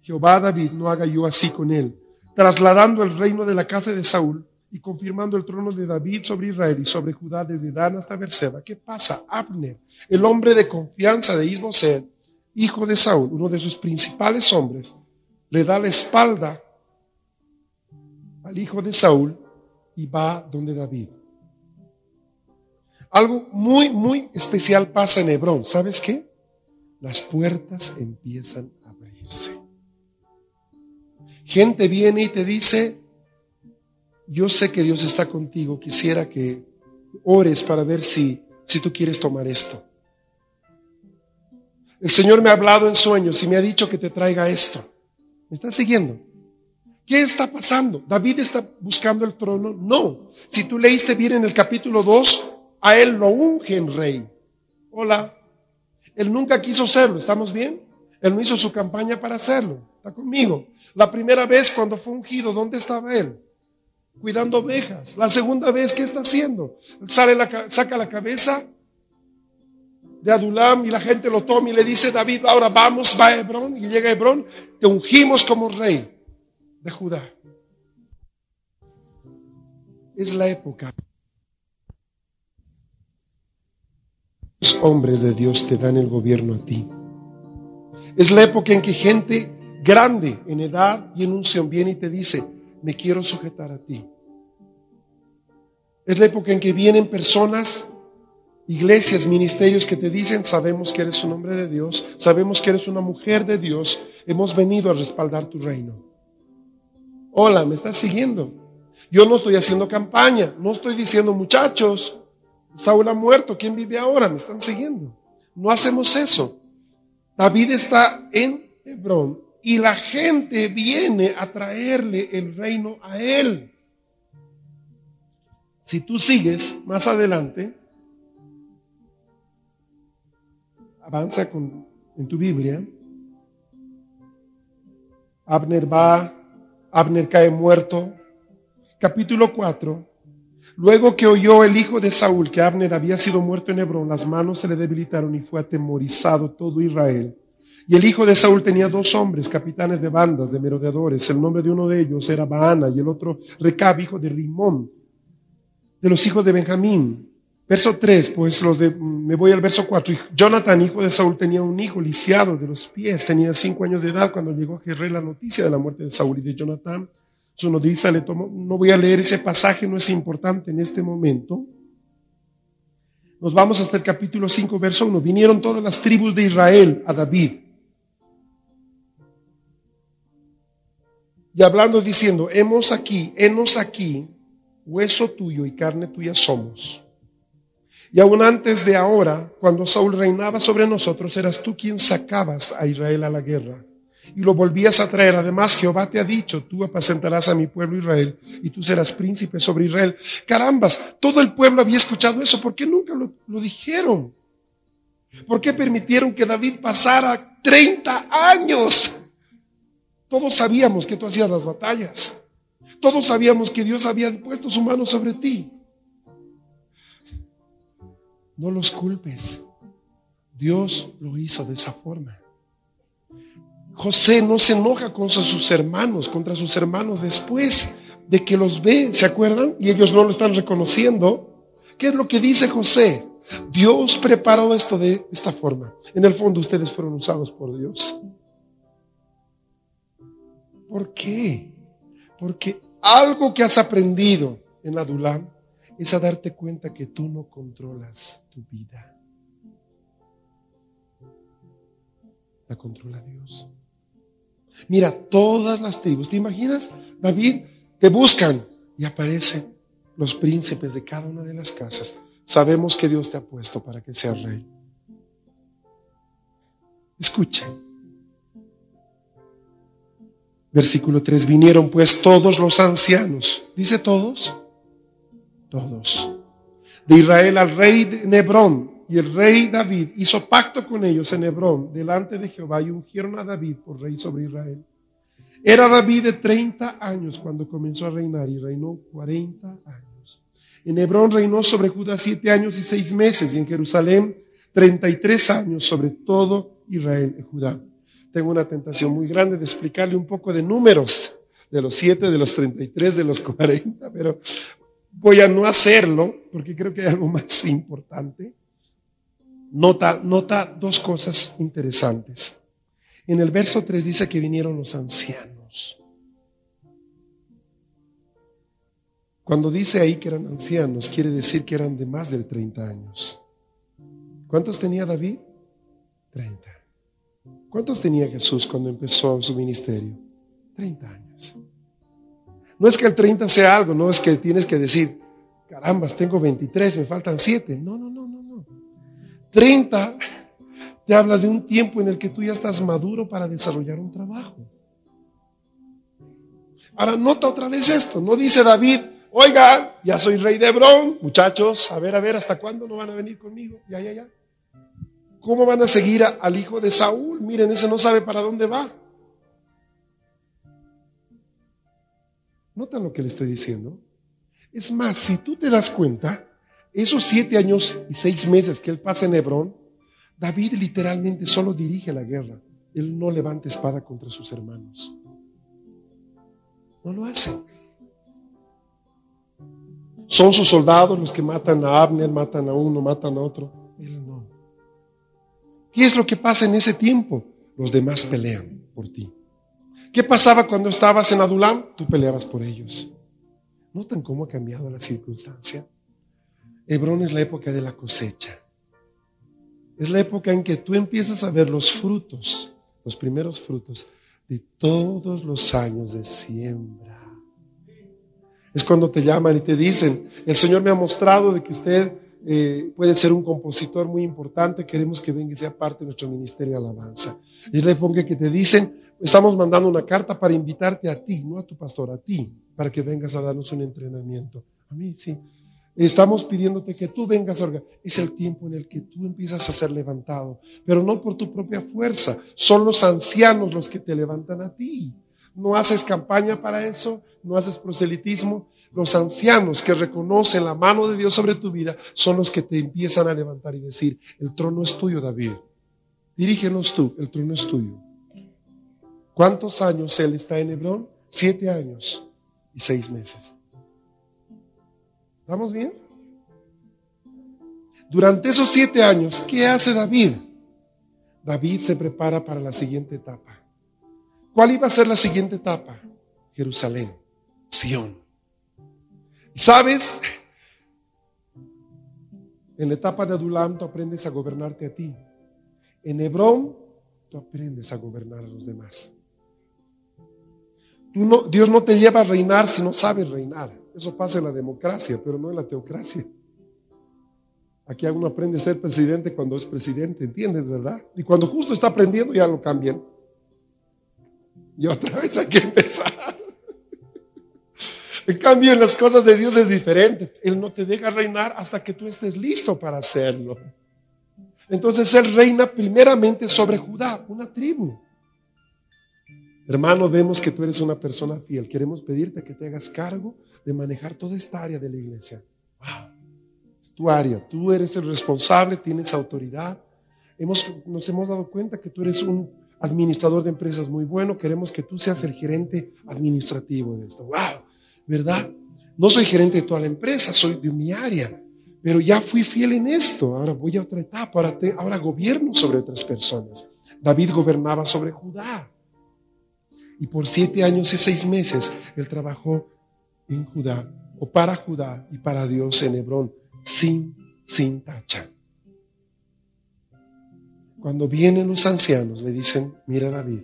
S1: Jehová David, no haga yo así con él, trasladando el reino de la casa de Saúl y confirmando el trono de David sobre Israel y sobre Judá desde Dan hasta Berseba. ¿Qué pasa? Abner, el hombre de confianza de Isboset, hijo de Saúl, uno de sus principales hombres, le da la espalda al hijo de Saúl y va donde David. Algo muy, muy especial pasa en Hebrón. ¿Sabes qué? Las puertas empiezan a abrirse. Gente viene y te dice, yo sé que Dios está contigo, quisiera que ores para ver si, si tú quieres tomar esto. El Señor me ha hablado en sueños y me ha dicho que te traiga esto. ¿Me estás siguiendo? ¿Qué está pasando? ¿David está buscando el trono? No. Si tú leíste bien en el capítulo 2, a él lo ungen rey. Hola. Él nunca quiso serlo, ¿estamos bien? Él no hizo su campaña para hacerlo. Está conmigo. La primera vez cuando fue ungido, ¿dónde estaba él? Cuidando ovejas. La segunda vez, ¿qué está haciendo? Sale la, saca la cabeza de Adulam y la gente lo toma y le dice, David, ahora vamos, va a Hebrón y llega a Hebrón, te ungimos como rey de Judá. Es la época. Los hombres de Dios te dan el gobierno a ti. Es la época en que gente grande en edad y en unción viene y te dice, me quiero sujetar a ti. Es la época en que vienen personas iglesias, ministerios que te dicen, sabemos que eres un hombre de Dios, sabemos que eres una mujer de Dios, hemos venido a respaldar tu reino. Hola, ¿me estás siguiendo? Yo no estoy haciendo campaña, no estoy diciendo, muchachos, Saúl ha muerto, ¿quién vive ahora? ¿Me están siguiendo? No hacemos eso. David está en Hebrón y la gente viene a traerle el reino a él. Si tú sigues más adelante, avanza con, en tu Biblia. Abner va, Abner cae muerto. Capítulo 4. Luego que oyó el hijo de Saúl que Abner había sido muerto en Hebrón, las manos se le debilitaron y fue atemorizado todo Israel. Y el hijo de Saúl tenía dos hombres, capitanes de bandas, de merodeadores. El nombre de uno de ellos era Baana y el otro Recab, hijo de Rimón, de los hijos de Benjamín. Verso 3, pues los de, me voy al verso 4. Jonathan, hijo de Saúl, tenía un hijo lisiado de los pies, tenía cinco años de edad cuando llegó a Jerrel la noticia de la muerte de Saúl y de Jonathan. Su nodriza le tomó, no voy a leer ese pasaje, no es importante en este momento. Nos vamos hasta el capítulo 5, verso 1. Vinieron todas las tribus de Israel a David. Y hablando diciendo, hemos aquí, hemos aquí, hueso tuyo y carne tuya somos. Y aún antes de ahora, cuando Saúl reinaba sobre nosotros, eras tú quien sacabas a Israel a la guerra y lo volvías a traer. Además, Jehová te ha dicho, tú apacentarás a mi pueblo Israel y tú serás príncipe sobre Israel. Carambas, todo el pueblo había escuchado eso. ¿Por qué nunca lo, lo dijeron? ¿Por qué permitieron que David pasara 30 años? Todos sabíamos que tú hacías las batallas. Todos sabíamos que Dios había puesto su mano sobre ti. No los culpes. Dios lo hizo de esa forma. José no se enoja contra sus hermanos, contra sus hermanos después de que los ve, ¿se acuerdan? Y ellos no lo están reconociendo. ¿Qué es lo que dice José? Dios preparó esto de esta forma. En el fondo ustedes fueron usados por Dios. ¿Por qué? Porque algo que has aprendido en Adulam es a darte cuenta que tú no controlas tu vida. La controla Dios. Mira, todas las tribus, ¿te imaginas? David, te buscan y aparecen los príncipes de cada una de las casas. Sabemos que Dios te ha puesto para que seas rey. Escuchen. Versículo 3, vinieron pues todos los ancianos. ¿Dice todos? todos. De Israel al rey de Hebrón y el rey David hizo pacto con ellos en Hebrón delante de Jehová y ungieron a David por rey sobre Israel. Era David de 30 años cuando comenzó a reinar y reinó 40 años. En Hebrón reinó sobre Judá siete años y seis meses y en Jerusalén 33 años sobre todo Israel y Judá. Tengo una tentación muy grande de explicarle un poco de números de los siete, de los 33, de los 40, pero Voy a no hacerlo porque creo que hay algo más [laughs] importante. Nota, nota dos cosas interesantes. En el verso 3 dice que vinieron los ancianos. Cuando dice ahí que eran ancianos, quiere decir que eran de más de 30 años. ¿Cuántos tenía David? 30. ¿Cuántos tenía Jesús cuando empezó su ministerio? 30 años. No es que el 30 sea algo, no es que tienes que decir, carambas, tengo 23, me faltan 7. No, no, no, no, no. 30 te habla de un tiempo en el que tú ya estás maduro para desarrollar un trabajo. Ahora nota otra vez esto, no dice David, oiga, ya soy rey de Hebrón, muchachos, a ver, a ver, ¿hasta cuándo no van a venir conmigo? Ya, ya, ya. ¿Cómo van a seguir al hijo de Saúl? Miren, ese no sabe para dónde va. ¿Notan lo que le estoy diciendo? Es más, si tú te das cuenta, esos siete años y seis meses que él pasa en Hebrón, David literalmente solo dirige la guerra. Él no levanta espada contra sus hermanos. No lo hace. Son sus soldados los que matan a Abner, matan a uno, matan a otro. ¿Qué es lo que pasa en ese tiempo? Los demás pelean por ti. ¿Qué pasaba cuando estabas en Adulam? Tú peleabas por ellos. ¿Notan cómo ha cambiado la circunstancia? Hebrón es la época de la cosecha. Es la época en que tú empiezas a ver los frutos, los primeros frutos de todos los años de siembra. Es cuando te llaman y te dicen, el Señor me ha mostrado de que usted eh, puede ser un compositor muy importante, queremos que venga y sea parte de nuestro ministerio de alabanza. Es la época que te dicen, Estamos mandando una carta para invitarte a ti, no a tu pastor, a ti, para que vengas a darnos un entrenamiento. A mí, sí. Estamos pidiéndote que tú vengas a Es el tiempo en el que tú empiezas a ser levantado, pero no por tu propia fuerza. Son los ancianos los que te levantan a ti. No haces campaña para eso, no haces proselitismo. Los ancianos que reconocen la mano de Dios sobre tu vida son los que te empiezan a levantar y decir, el trono es tuyo, David. Dirígenos tú, el trono es tuyo. ¿Cuántos años él está en Hebrón? Siete años y seis meses. ¿Vamos bien? Durante esos siete años, ¿qué hace David? David se prepara para la siguiente etapa. ¿Cuál iba a ser la siguiente etapa? Jerusalén, Sión. ¿Sabes? En la etapa de Adulam tú aprendes a gobernarte a ti. En Hebrón tú aprendes a gobernar a los demás. Dios no te lleva a reinar si no sabes reinar. Eso pasa en la democracia, pero no en la teocracia. Aquí uno aprende a ser presidente cuando es presidente, ¿entiendes, verdad? Y cuando justo está aprendiendo ya lo cambian. Y otra vez hay que empezar. En cambio, en las cosas de Dios es diferente. Él no te deja reinar hasta que tú estés listo para hacerlo. Entonces Él reina primeramente sobre Judá, una tribu. Hermano, vemos que tú eres una persona fiel. Queremos pedirte que te hagas cargo de manejar toda esta área de la iglesia. Wow tu área. Tú eres el responsable, tienes autoridad. Hemos, nos hemos dado cuenta que tú eres un administrador de empresas muy bueno. Queremos que tú seas el gerente administrativo de esto. ¡Wow! ¿Verdad? No soy gerente de toda la empresa, soy de mi área. Pero ya fui fiel en esto. Ahora voy a otra etapa. Ahora, gobierno sobre otras personas. David gobernaba sobre Judá. Y por siete años y seis meses él trabajó en Judá, o para Judá y para Dios en Hebrón sin, sin tacha. Cuando vienen los ancianos, le dicen, mira David,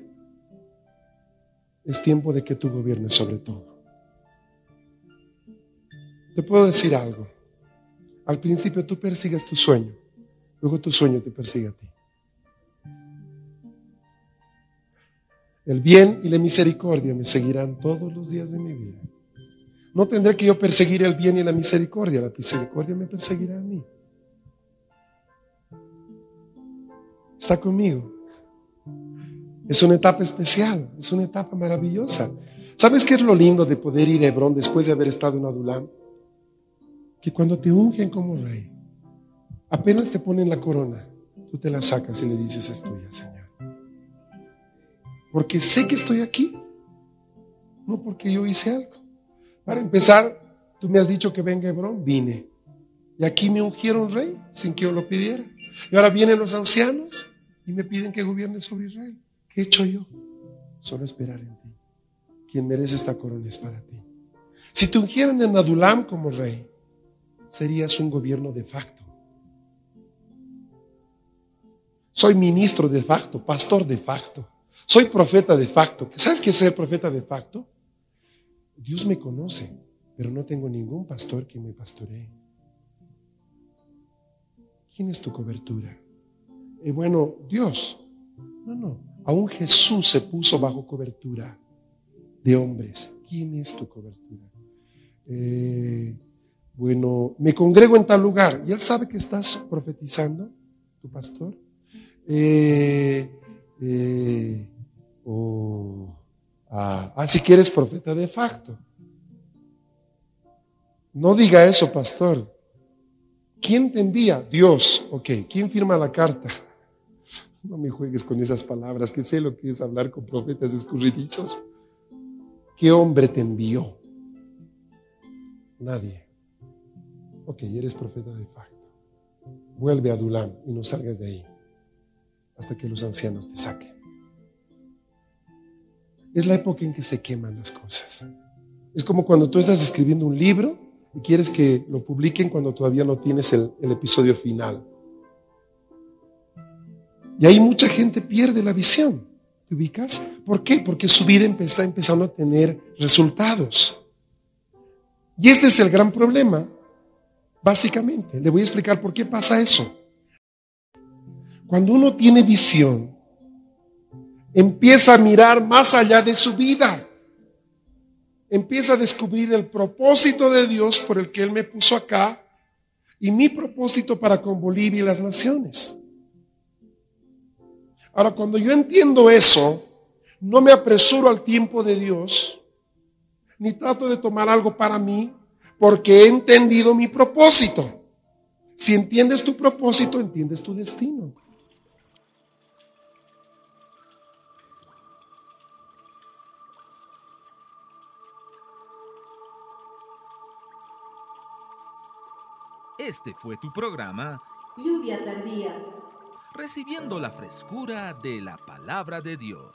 S1: es tiempo de que tú gobiernes sobre todo. Te puedo decir algo. Al principio tú persigues tu sueño, luego tu sueño te persigue a ti. El bien y la misericordia me seguirán todos los días de mi vida. No tendré que yo perseguir el bien y la misericordia, la misericordia me perseguirá a mí. Está conmigo. Es una etapa especial, es una etapa maravillosa. ¿Sabes qué es lo lindo de poder ir a Hebrón después de haber estado en Adulam? Que cuando te ungen como rey, apenas te ponen la corona, tú te la sacas y le dices, es tuya, Señor. Porque sé que estoy aquí, no porque yo hice algo. Para empezar, tú me has dicho que venga Hebrón, vine. Y aquí me ungieron rey sin que yo lo pidiera. Y ahora vienen los ancianos y me piden que gobierne sobre Israel. ¿Qué he hecho yo? Solo esperar en ti. Quien merece esta corona es para ti. Si te ungieran en Adulam como rey, serías un gobierno de facto. Soy ministro de facto, pastor de facto. Soy profeta de facto. ¿Sabes qué es ser profeta de facto? Dios me conoce, pero no tengo ningún pastor que me pastoree. ¿Quién es tu cobertura? Eh, bueno, Dios. No, no. Aún Jesús se puso bajo cobertura de hombres. ¿Quién es tu cobertura? Eh, bueno, me congrego en tal lugar. ¿Y él sabe que estás profetizando, tu pastor? Eh, o Ah, ah, si quieres profeta de facto. No diga eso, pastor. ¿Quién te envía? Dios. Ok, ¿quién firma la carta? [laughs] No me juegues con esas palabras, que sé lo que es hablar con profetas escurridizos. ¿Qué hombre te envió? Nadie. Ok, eres profeta de facto. Vuelve a Dulam y no salgas de ahí hasta que los ancianos te saquen. Es la época en que se queman las cosas. Es como cuando tú estás escribiendo un libro y quieres que lo publiquen cuando todavía no tienes el, episodio final. Y ahí mucha gente pierde la visión. ¿Te ubicas? ¿Por qué? Porque su vida está empezando a tener resultados. Y este es el gran problema, básicamente. Le voy a explicar por qué pasa eso. Cuando uno tiene visión, empieza a mirar más allá de su vida. Empieza a descubrir el propósito de Dios por el que Él me puso acá y mi propósito para con Bolivia y las naciones. Ahora, cuando yo entiendo eso, no me apresuro al tiempo de Dios, ni trato de tomar algo para mí, porque he entendido mi propósito. Si entiendes tu propósito, entiendes tu destino.
S3: Este fue tu programa
S4: Lluvia tardía.
S3: Recibiendo la frescura de la palabra de Dios.